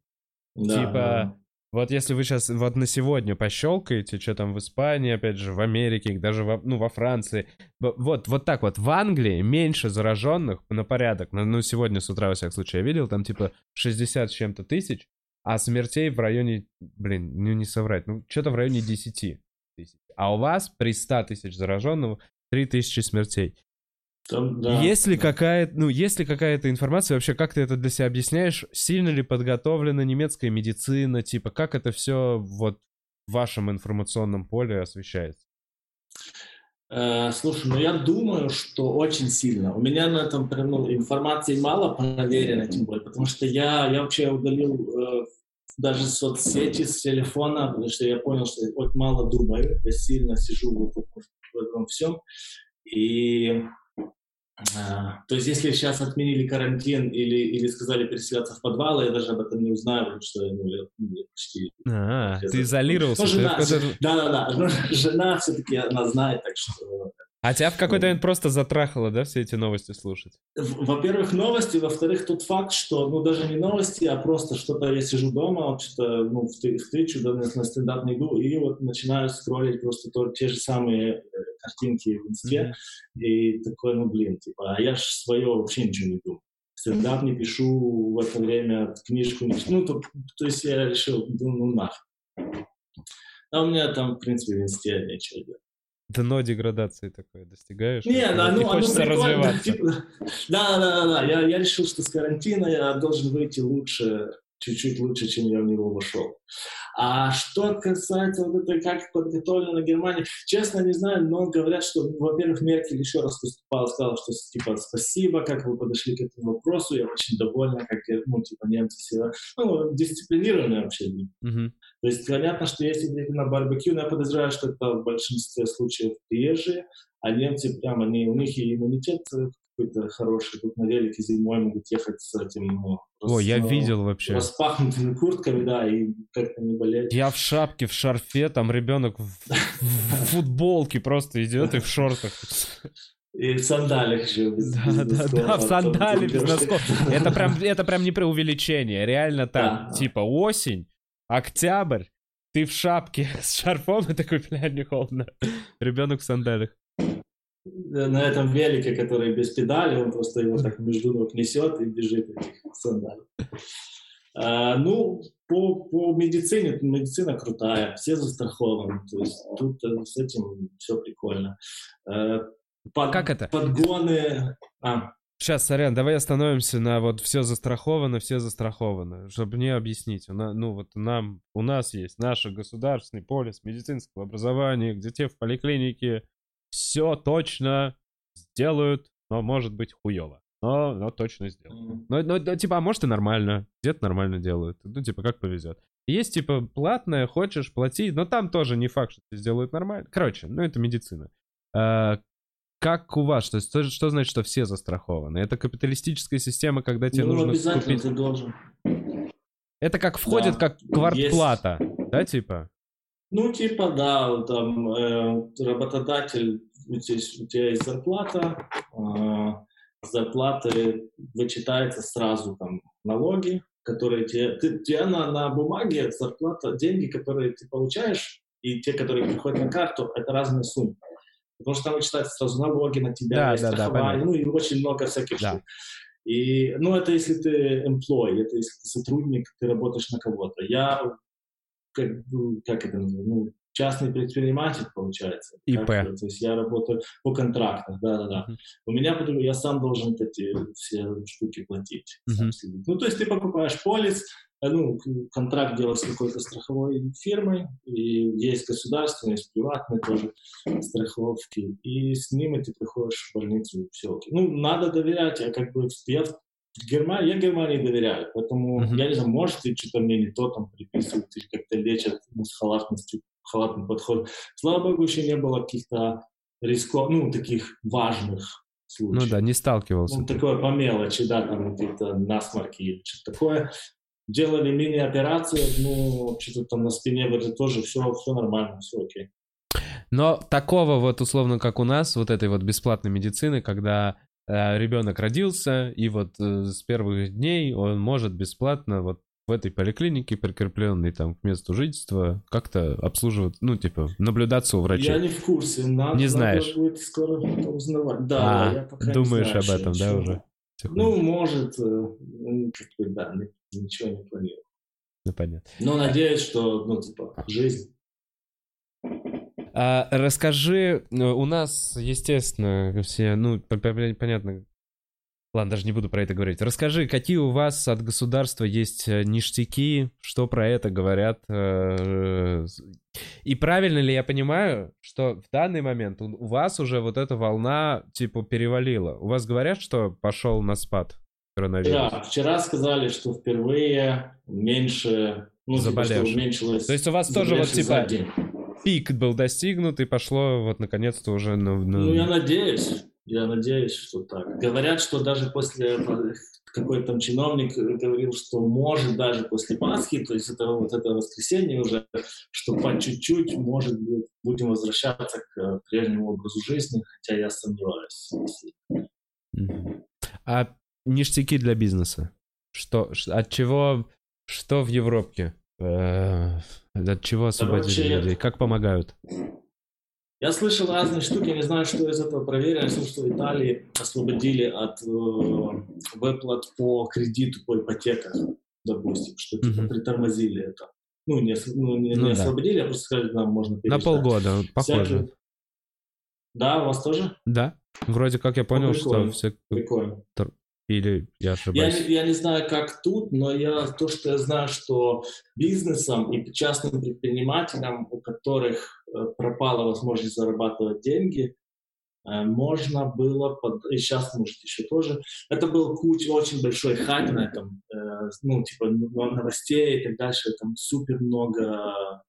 Да, типа, да. Вот если вы сейчас вот на сегодня пощелкаете, что там в Испании, опять же, в Америке, даже во, ну, во Франции, вот, вот так вот, в Англии меньше зараженных на порядок, ну, сегодня с утра, во всяком случае, я видел, там типа 60 с чем-то тысяч, а смертей в районе, блин, ну не соврать, ну что-то в районе 10 тысяч. А у вас при 100 тысяч зараженных 3 тысячи смертей. Там, да. Есть ли какая-то, ну, есть ли какая-то информация вообще, как ты это для себя объясняешь? Сильно ли подготовлена немецкая медицина? Типа, как это все вот в вашем информационном поле освещается? Э, слушай, ну я думаю, что очень сильно. У меня на этом прям, ну, информации мало проверенной, тем более, потому что я, я вообще удалил э, даже соцсети с телефона, потому что я понял, что я мало думаю, я сильно сижу вот в этом всем. И то есть, если сейчас отменили карантин или, или сказали переселяться в подвалы, я даже об этом не узнаю, потому что ну, я, ну, я почти А, ты изолировался. Ну, ты жена, в какой-то- да-да-да, жена все-таки, она знает, так что... А тебя в какой-то момент просто затрахало, да, все эти новости слушать? В- Во-первых, новости, во-вторых, тот факт, что, ну, даже не новости, а просто что-то я сижу дома, вот что-то, ну, встр- встречу, да, на, на стендап не иду, и вот начинаю скроллить просто то- те же самые э, картинки в инсте, и такой, ну, блин, типа, а я ж свое вообще ничего не думаю. Стендап не пишу в это время, книжку не. Ну, то, то есть я решил, ну, ну нахуй. А у меня там, в принципе, в инсте нечего делать. Дно деградации такое достигаешь? Не, Вот да, не ну, оно хочется развиваться. типа, да, да, да, да. Я, я решил, что с карантина я должен выйти лучше, чуть-чуть лучше, чем я в него вошел. А что касается вот этой, как подготовлена Германия, честно, не знаю, но говорят, что, во-первых, Меркель еще раз выступала, сказала, что, типа, спасибо, как вы подошли к этому вопросу, я очень довольна, как, ну, типа, немцы все, ну, дисциплинированные вообще. Мгм. То есть понятно, что есть на барбекю, но я подозреваю, что это в большинстве случаев приезжие, а немцы прям, они, у них и иммунитет э, какой-то хороший, тут на велике зимой могут ехать с этим, ну, О, я ну, видел вообще. распахнутыми куртками, да, и как-то не болеть. Я в шапке, в шарфе, там ребенок в, в футболке просто идет и в шортах. И в сандалях еще. без- Да, без да, носков, да, а в то сандале без носков. Это прям, это прям не преувеличение. Реально так, Да. типа осень, октябрь, ты в шапке с шарфом и такой, бля, не холодно. Ребенок в сандалях. На этом велике, который без педали, он просто его так между ног несет и бежит этих сандалях. А, ну, по, по медицине, медицина крутая, все застрахованы, то есть тут э, с этим все прикольно. Э, под, как это? Подгоны... А. Сейчас, сорян, давай остановимся на вот все застраховано, все застраховано, чтобы мне объяснить. Ну вот нам, у нас есть наш государственный полис медицинского образования, где те в поликлинике все точно сделают, но может быть хуево. Но, но точно сделают. Но, но, но, типа, а может и нормально. Где-то нормально делают. Ну, типа, как повезет. Есть, типа, платное, хочешь, плати, но там тоже не факт, что сделают нормально. Короче, ну, это медицина. А, как у вас? Что, что, что значит, что все застрахованы? Это капиталистическая система, когда тебе ну, нужно обязательно купить... ты должен. Это как входит, да, как квартплата, есть... да, типа? Ну, типа, да, там э, работодатель, у тебя, у тебя есть зарплата, э, зарплаты вычитается сразу там налоги, которые тебе, ты, тебе на, на бумаге зарплата, деньги, которые ты получаешь, и те, которые приходят на карту, это разные суммы. Потому что там вычитаются сразу налоги на тебя, да, да, страхование, да, ну и очень много всяких да. штук. И, ну, это если ты employee, это если ты сотрудник, ты работаешь на кого-то. Я, как, как это называется, ну, частный предприниматель, получается. ИП. Как, то есть я работаю по контрактам, да-да-да. Uh-huh. У меня, я сам должен эти все штуки платить. Uh-huh. Ну, то есть ты покупаешь полис, э, ну, контракт делаешь с какой-то страховой фирмой, и есть государственные, есть приватные тоже страховки, и с ними ты приходишь в больницу, и все. Ну, надо доверять, я как бы, я в Германии, я Германии доверяю, поэтому uh-huh. я не знаю, может, и что-то мне не то там приписывают или как-то лечат ну, с халатностью халатный подход. Слава богу, еще не было каких-то рисков, ну, таких важных случаев. Ну да, не сталкивался. Ну, такое по мелочи, да, там какие-то насморки или что-то такое. Делали мини-операцию, ну, что-то там на спине, вроде тоже все, все нормально, все окей. Но такого вот, условно, как у нас, вот этой вот бесплатной медицины, когда ребенок родился, и вот э, с первых дней он может бесплатно вот в этой поликлинике, прикрепленной там к месту жительства, как-то обслуживать, ну, типа, наблюдаться у врача. Я не в курсе, надо, не знаешь. надо будет скоро узнавать. Да, а, я пока думаешь не знаю, об этом, да, уже? Ну, может, э, ну, как бы, да, ничего не планирую. Ну, понятно. Но надеюсь, что, ну, типа, жизнь. А, расскажи, э, у нас, естественно, все, ну, понятно, Ладно, даже не буду про это говорить. Расскажи, какие у вас от государства есть э, ништяки, что про это говорят? Э, и правильно ли я понимаю, что в данный момент у вас уже вот эта волна типа перевалила? У вас говорят, что пошел на спад коронавирус? Да, вчера сказали, что впервые меньше, ну, типа, что уменьшилось. То есть у вас тоже вот типа пик был достигнут и пошло вот наконец-то уже... На, на... Ну, я надеюсь. Я надеюсь, что так. Говорят, что даже после какой-то там чиновник говорил, что может даже после Пасхи, то есть это вот это воскресенье уже, что по чуть-чуть, может быть, будем возвращаться к прежнему образу жизни, хотя я сомневаюсь. А ништяки для бизнеса? Что, от чего, что в Европе? Э, от чего освободили людей? Как помогают? Я слышал разные штуки, не знаю, что из этого проверено. Я слышал, что в Италии освободили от э, выплат по кредиту, по ипотекам, допустим, что типа mm-hmm. притормозили это. Ну, не, ну, не, ну, не да. освободили, а просто сказали, нам можно переждать. На полгода, похоже. Всякие... Да, у вас тоже? Да. Вроде как я понял, ну, что все... Прикольно. Или я ошибаюсь? Я, я не знаю, как тут, но я, то, что я знаю, что бизнесам и частным предпринимателям, у которых э, пропала возможность зарабатывать деньги, э, можно было, под... и сейчас, может, еще тоже, это был куча, очень большой хайп на этом, э, ну, типа, новостей и так дальше, там супер много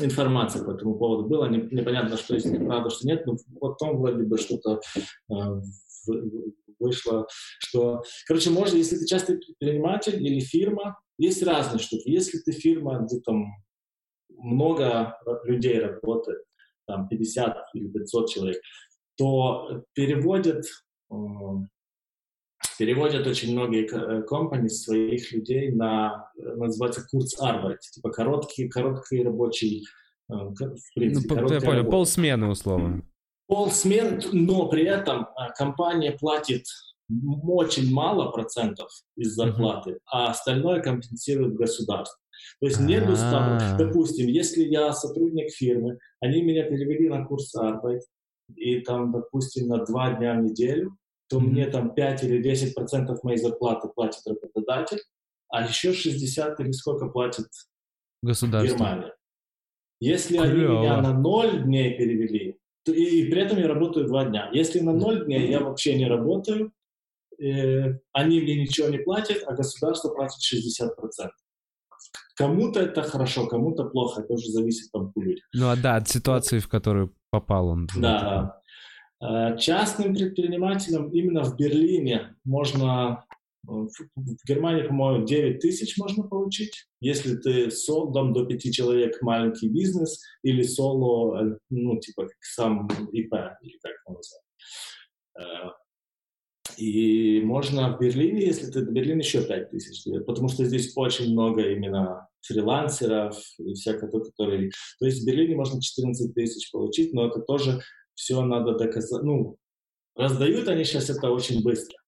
информации по этому поводу было, непонятно, что них правда, что нет, но потом вроде бы что-то вышло, что, короче, можно, если ты частный предприниматель или фирма, есть разные штуки. Если ты фирма, где там много людей работает, там 50 или 500 человек, то переводят, э, переводят очень многие э, компании своих людей на, называется, курс Arbeit, типа короткий, короткий рабочий, э, в принципе, ну, я понял, полсмены условно полсмен, но при этом а, компания платит очень мало процентов из зарплаты, а остальное компенсирует государство. То есть нет устава. Допустим, если я сотрудник фирмы, они меня перевели на курс Arbeit, и там, допустим, на два дня в неделю, то mm-hmm. мне там 5 или 10 процентов моей зарплаты платит работодатель, а еще 60 или сколько платит Германия. Если Клево. они меня на 0 дней перевели, и, при этом я работаю 2 дня. Если на 0 дней я вообще не работаю, э, они мне ничего не платят, а государство платит 60%. Кому-то это хорошо, кому-то плохо, это уже зависит от людей. Ну а да, от ситуации, в которую попал он. Да, да. Э, частным предпринимателям именно в Берлине можно в Германии, по-моему, 9 тысяч можно получить, если ты там до 5 человек маленький бизнес или соло, э, ну, типа сам ИП, или как его назвать. Э, и можно в Берлине, если ты в Берлине еще 5 тысяч, потому что здесь очень много именно фрилансеров и всякого, которые... То есть в Берлине можно 14 тысяч получить, но это тоже все надо доказать. Ну, раздают они сейчас это очень быстро.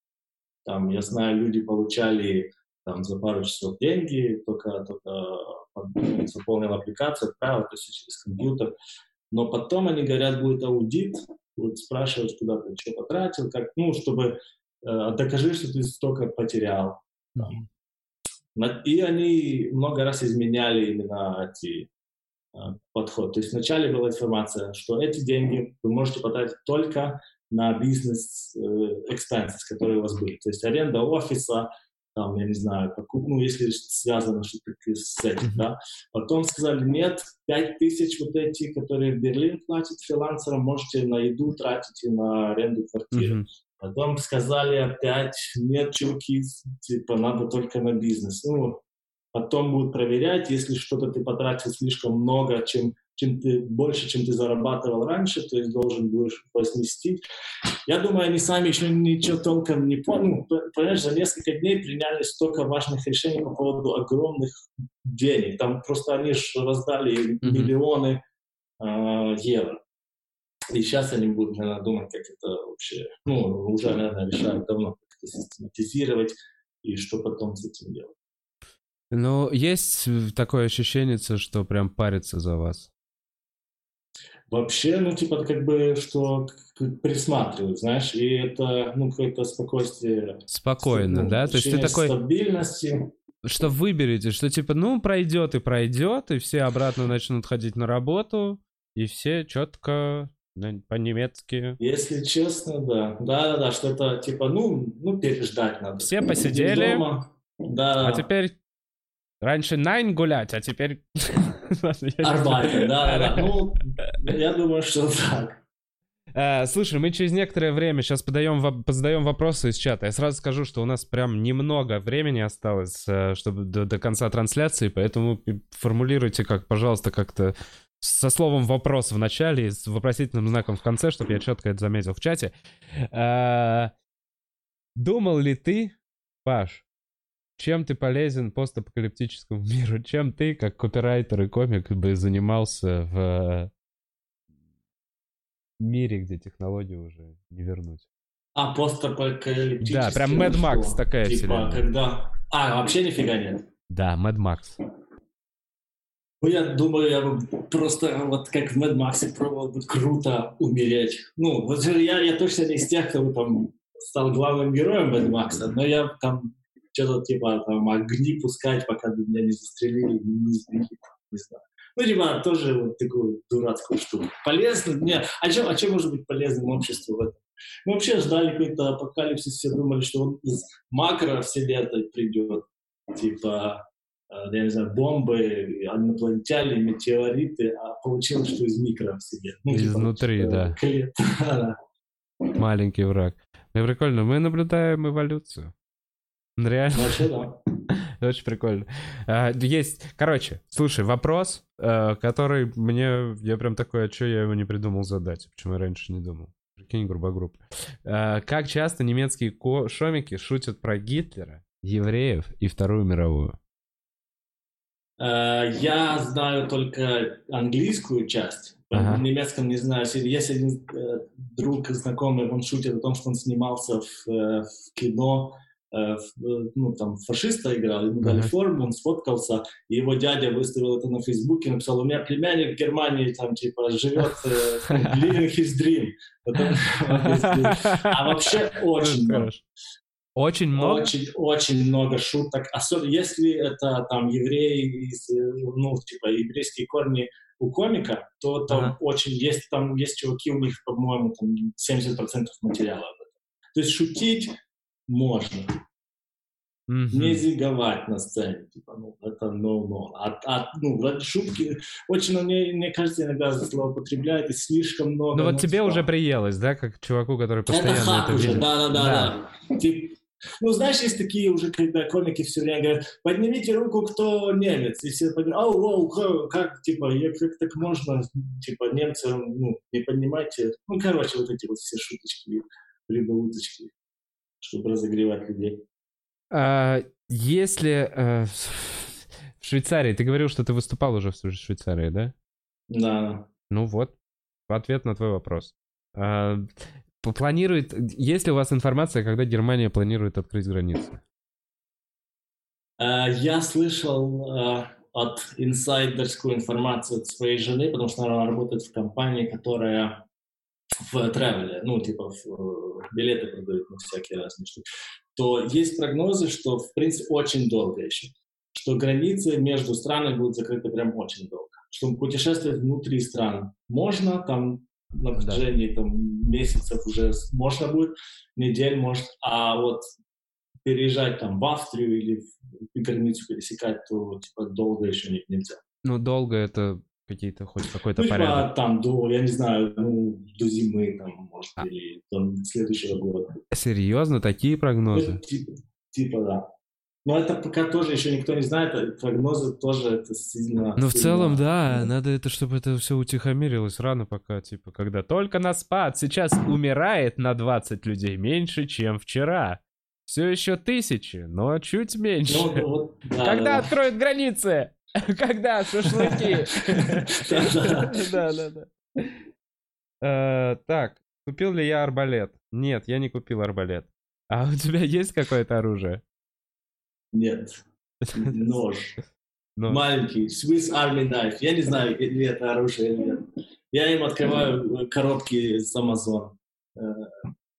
Там, я знаю, люди получали там, за пару часов деньги, только, только заполнил аппликацию, отправил, то есть через компьютер. Но потом они говорят, будет аудит, будут спрашивать, куда ты что потратил, как, ну, чтобы э, докажи, что ты столько потерял. Mm-hmm. И они много раз изменяли именно эти э, подход. То есть вначале была информация, что эти деньги вы можете потратить только на бизнес expenses, э, которые у вас были. То есть аренда офиса, там, я не знаю, покуп, ну, если связано что-то с этим, да. Потом сказали, нет, 5 тысяч вот эти, которые в Берлин платят фрилансерам, можете на еду тратить и на аренду квартиры. Mm-hmm. Потом сказали опять, нет, чуваки, типа, надо только на бизнес. Ну, потом будут проверять, если что-то ты потратил слишком много, чем чем ты, больше, чем ты зарабатывал раньше, то есть должен будешь возместить. Я думаю, они сами еще ничего толком не поняли. Ну, понимаешь, за несколько дней приняли столько важных решений по поводу огромных денег. Там просто они же раздали mm-hmm. миллионы э, евро. И сейчас они будут, наверное, думать, как это вообще, ну, уже, наверное, решают давно, как это систематизировать и что потом с этим делать. Ну, есть такое ощущение, что прям парится за вас. Вообще, ну, типа, как бы, что присматривают, знаешь, и это, ну, какое-то спокойствие. Спокойно, ну, да? То есть ты такой... Стабильности. Что выберете, что, типа, ну, пройдет и пройдет, и все обратно начнут ходить на работу, и все четко по-немецки. Если честно, да. Да-да-да, что это, типа, ну, ну переждать надо. Все посидели. Да. А теперь Раньше найн гулять, а теперь... Арбате, да, да. Ну, я думаю, что так. Uh, слушай, мы через некоторое время сейчас подаем, позадаем вопросы из чата. Я сразу скажу, что у нас прям немного времени осталось, uh, чтобы до, до конца трансляции, поэтому формулируйте, как, пожалуйста, как-то со словом вопрос в начале и с вопросительным знаком в конце, чтобы я четко это заметил в чате. Uh, думал ли ты, Паш, чем ты полезен постапокалиптическому миру? Чем ты, как копирайтер и комик, бы занимался в мире, где технологии уже не вернуть? А, постапокалиптический? Да, прям Mad Max что? такая типа, вселенная. когда... А, вообще нифига нет? Да, Mad Max. Ну, я думаю, я бы просто вот как в Mad Max пробовал бы круто умереть. Ну, вот я, я точно не из тех, кто там стал главным героем Mad Max, но я там что-то типа там огни пускать, пока меня не застрелили, не сбили, не знаю. Ну, типа, тоже вот такую дурацкую штуку. Полезно? Нет. А чем, а чем может быть полезным обществу в этом? Мы вообще ждали какой-то апокалипсис, все думали, что он из макро вселенной придет. Типа, э, я не знаю, бомбы, инопланетяне, метеориты, а получилось, что из микро вселенной. Ну, Изнутри, типа, да. Маленький враг. Ну, прикольно, мы наблюдаем эволюцию. Реально? Вообще, да. Очень прикольно. А, есть, короче, слушай, вопрос, э, который мне, я прям такой, а что я его не придумал задать, почему я раньше не думал. Прикинь, группа-группа. А, как часто немецкие шомики шутят про Гитлера, евреев и Вторую мировую? Э, я знаю только английскую часть. Ага. В немецком не знаю. Есть один друг знакомый, он шутит о том, что он снимался в, э, в кино, э, ну, там, фашиста играл, ему дали форму, он сфоткался, и его дядя выставил это на Фейсбуке, написал, у меня племянник в Германии, там, типа, живет, living his dream. А вообще очень много. Очень много? Очень, очень много шуток. Особенно если это там евреи, ну, типа, еврейские корни у комика, то там ага. очень есть, там есть чуваки, у них, по-моему, там 70% материала об этом. То есть шутить можно. Mm-hmm. Не зиговать на сцене, типа, ну, это no-no. А, а, ну, шутки, очень, мне, мне кажется, иногда злоупотребляют, и слишком много. Ну, вот тебе уже приелось, да, как чуваку, который постоянно это, хак это уже, видит? Да. да. Тип, ну, знаешь, есть такие уже, когда комики все время говорят, поднимите руку, кто немец. И все поднимают, ау, ау, как, как, типа, как так можно, типа, немцы, ну, не поднимайте. Ну, короче, вот эти вот все шуточки, либо уточки, чтобы разогревать людей. А, если э, в Швейцарии, ты говорил, что ты выступал уже в Швейцарии, да? Да. Ну вот, ответ на твой вопрос. А, планирует, есть ли у вас информация, когда Германия планирует открыть границы? Э, я слышал э, от инсайдерскую информацию от своей жены, потому что она работает в компании, которая в тревеле, ну, типа в, э, билеты продают на всякие разные штуки, то есть прогнозы, что, в принципе, очень долго еще, что границы между странами будут закрыты прям очень долго, что путешествовать внутри стран можно, там на протяжении да. там, месяцев уже можно будет, недель может, а вот переезжать там в Австрию или в границу пересекать, то типа долго еще не, нельзя. Ну, долго это какие-то хоть какой-то ну, типа, порядок. там до, я не знаю, ну, до зимы, там, может, а. или там следующего года. Серьезно? Такие прогнозы? Ну, типа, типа, да. Но это пока тоже еще никто не знает, а прогнозы тоже это сильно... Ну, в целом, да, надо это, чтобы это все утихомирилось рано пока, типа, когда только на спад сейчас умирает на 20 людей меньше, чем вчера. Все еще тысячи, но чуть меньше. Ну, ну вот, да, когда да, откроют да. границы? Когда шашлыки? Да, да, да. Э, так, купил ли я арбалет? Нет, я не купил арбалет. А у тебя есть какое-то оружие? Нет. Нож. Маленький. Swiss Army Knife. Я не знаю, ли это оружие или нет. Я им открываю э, коробки с Amazon.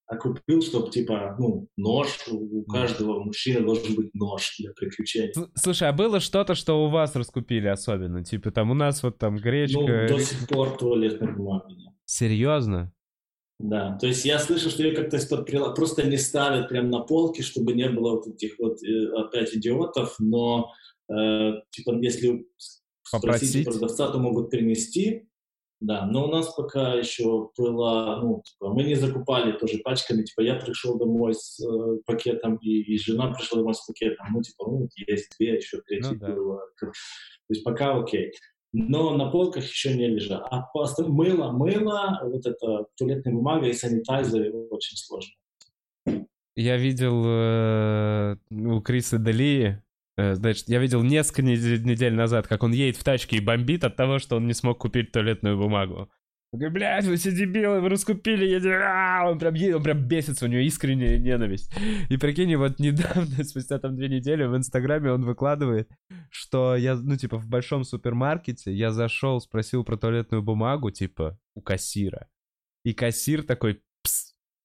А купил, чтобы, типа, ну, нож, у каждого мужчины должен быть нож для приключений. Слушай, а было что-то, что у вас раскупили особенно? Типа, там у нас вот там гречка... Ну, до сих пор туалетной бумаги нет. Серьезно? Да, то есть я слышал, что ее как-то просто не ставят прям на полке, чтобы не было вот этих вот э, опять идиотов, но э, типа если спросить продавца, то могут принести, да, но у нас пока еще было, ну, типа, мы не закупали тоже пачками, типа, я пришел домой с э, пакетом, и, и жена пришла домой с пакетом, ну, типа, ну, есть две, еще третья ну, да. было. То есть пока окей но на полках еще не лежат. А просто мыло, мыло, вот это туалетная бумага и санитайзеры очень сложно. Я видел э, у Криса Дали, значит, я видел несколько недель назад, как он едет в тачке и бомбит от того, что он не смог купить туалетную бумагу. Блядь, вы все дебилы, вы раскупили, я... А, он прям, он прям бесится, у него искренняя ненависть. И прикинь, вот недавно, спустя там две недели, в Инстаграме он выкладывает, что я, ну, типа, в большом супермаркете я зашел, спросил про туалетную бумагу, типа, у кассира. И кассир такой,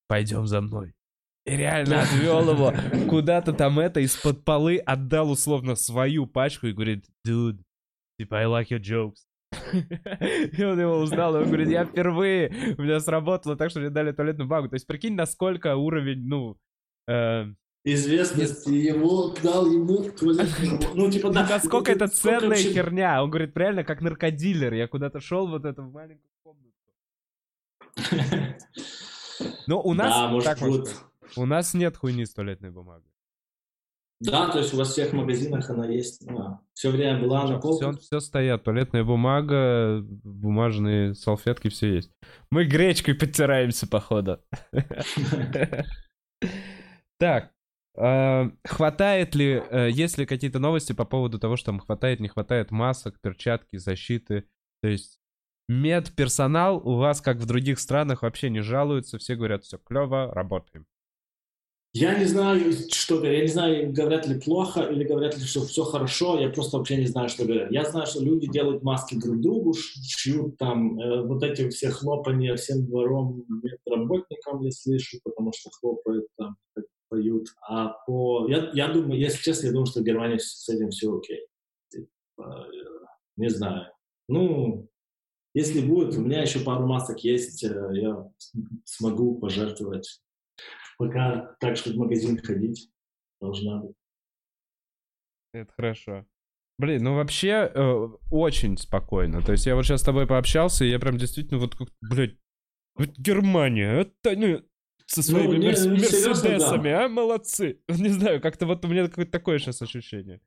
пойдем за мной. И реально отвел его куда-то там это, из-под полы отдал условно свою пачку и говорит, dude, типа, I like your jokes. И он его узнал, и он говорит, я впервые, у меня сработало так, что мне дали туалетную бумагу. То есть прикинь, насколько уровень, ну... Э, Известности его дал ему Ну, типа, да. Насколько это ценная херня. Он говорит, реально, как наркодилер. Я куда-то шел вот эту маленькую комнату. Но у нас... Да, может, У нас нет хуйни с туалетной бумагой. Да, то есть у вас в всех магазинах она есть. Да. Все время была на полке. Все, все стоят. Туалетная бумага, бумажные салфетки, все есть. Мы гречкой подтираемся, походу. Так. А, хватает ли, э, есть ли какие-то новости по поводу того, что там хватает, не хватает масок, перчатки, защиты? То есть медперсонал у вас, как в других странах, вообще не жалуются, все говорят, все клево, работаем. Я не знаю, что я не знаю, говорят ли плохо или говорят ли, что все хорошо, я просто вообще не знаю, что говорят. Я знаю, что люди делают маски друг другу, шьют там э, вот эти все хлопания всем двором работникам, я слышу, потому что хлопают там, поют. А по... Я, я думаю, если честно, я думаю, что в Германии с этим все окей. Типа, э, не знаю. Ну, если будет, у меня еще пару масок есть, э, я смогу пожертвовать пока так, чтобы в магазин ходить, должна быть. Это хорошо. Блин, ну вообще э, очень спокойно. То есть я вот сейчас с тобой пообщался, и я прям действительно вот как, блядь, вот Германия, это, ну, со своими ну, не, мерс- мерседесами, да. а, молодцы. Не знаю, как-то вот у меня какое-то такое сейчас ощущение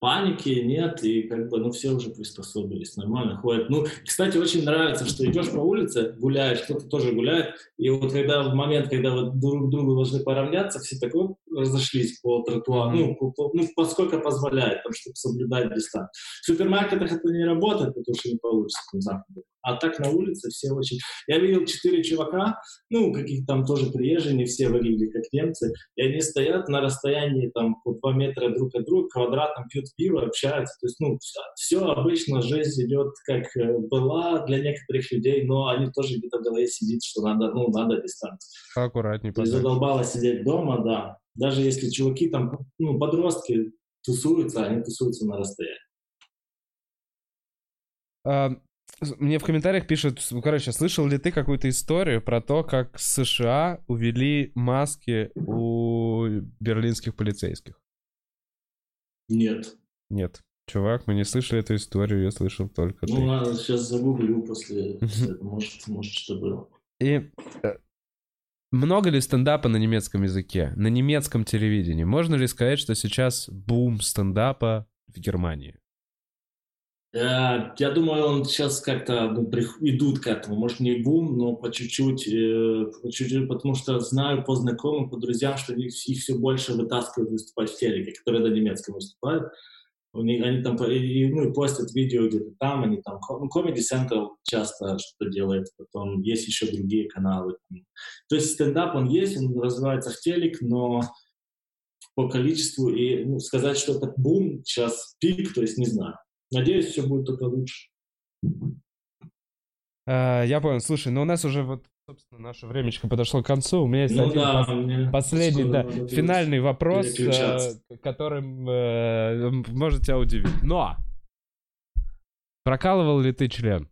паники нет, и как бы, ну, все уже приспособились, нормально ходят. Ну, кстати, очень нравится, что идешь по улице, гуляешь, кто-то тоже гуляет, и вот когда в момент, когда вот друг другу должны поравняться, все так вот разошлись по тротуару, mm-hmm. ну, по, ну, поскольку позволяет, там, чтобы соблюдать дистанцию. В супермаркетах это не работает, потому что не получится там заходить. А так на улице все очень... Я видел четыре чувака, ну, каких там тоже приезжие, не все выглядели как немцы, и они стоят на расстоянии там по два метра друг от друга, квадратом пьют пиво, общаются. То есть, ну, все обычно, жизнь идет как э, была для некоторых людей, но они тоже где-то в голове сидит, что надо, ну, надо дистанцию. Аккуратнее. То есть задолбало сидеть дома, да. Даже если чуваки там, ну, подростки тусуются, они тусуются на расстоянии. А, мне в комментариях пишут, ну, короче, слышал ли ты какую-то историю про то, как США увели маски у берлинских полицейских? Нет. Нет. Чувак, мы не слышали эту историю, я слышал только Ну, ты. ладно, сейчас загуглю после, может, может, что было. И э, много ли стендапа на немецком языке? На немецком телевидении? Можно ли сказать, что сейчас бум стендапа в Германии? Э, я думаю, он сейчас как-то ну, идут к этому. Может, не бум, но по чуть-чуть, э, по чуть-чуть, потому что знаю по знакомым, по друзьям, что их, их все больше вытаскивают выступать в телеке, которые на немецком выступают. У них, они там и, ну, и постят видео где-то там, они там, ну, Comedy Central часто что-то делает, потом есть еще другие каналы. То есть стендап, он есть, он развивается в телек, но по количеству и ну, сказать, что это бум, сейчас пик, то есть не знаю. Надеюсь, все будет только лучше. А, я понял. Слушай, ну у нас уже вот, собственно, наше времечко подошло к концу. У меня есть ну, один да, пос... последний, да, финальный вопрос, э, которым э, может тебя удивить. Но! Прокалывал ли ты член?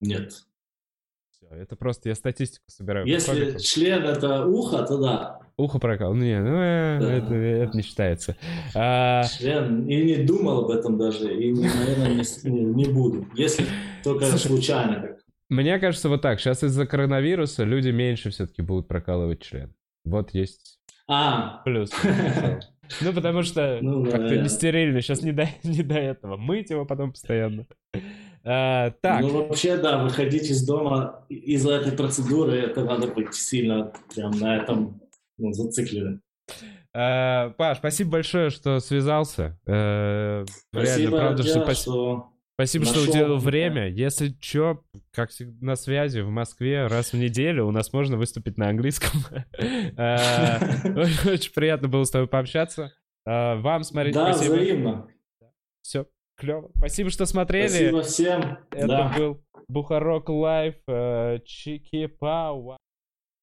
Нет. Все, это просто я статистику собираю. Если член это ухо, то да. Ухо прокал. Не, ну э, да. это, это не считается. А... Член. И не думал об этом даже. И, наверное, не, не буду. Если только Слушай, случайно. Мне кажется, вот так. Сейчас из-за коронавируса люди меньше все-таки будут прокалывать член. Вот есть а. плюс. Ну, потому что ну, как-то не стерильно. Сейчас не до, не до этого. Мыть его потом постоянно. А, так. Ну, вообще, да, выходить из дома из-за этой процедуры, это надо быть сильно прям на этом ну, зациклены. Э, Паш, спасибо большое, что связался. Э, спасибо, реально, правда, что спасибо, нашел, что уделил время. Если что, как всегда, на связи в Москве раз в неделю у нас можно выступить на английском. Очень приятно было с тобой пообщаться. Вам смотреть Да, взаимно. Все, клево. Спасибо, что смотрели. Спасибо всем. Это был Бухарог Live. Чики-пау.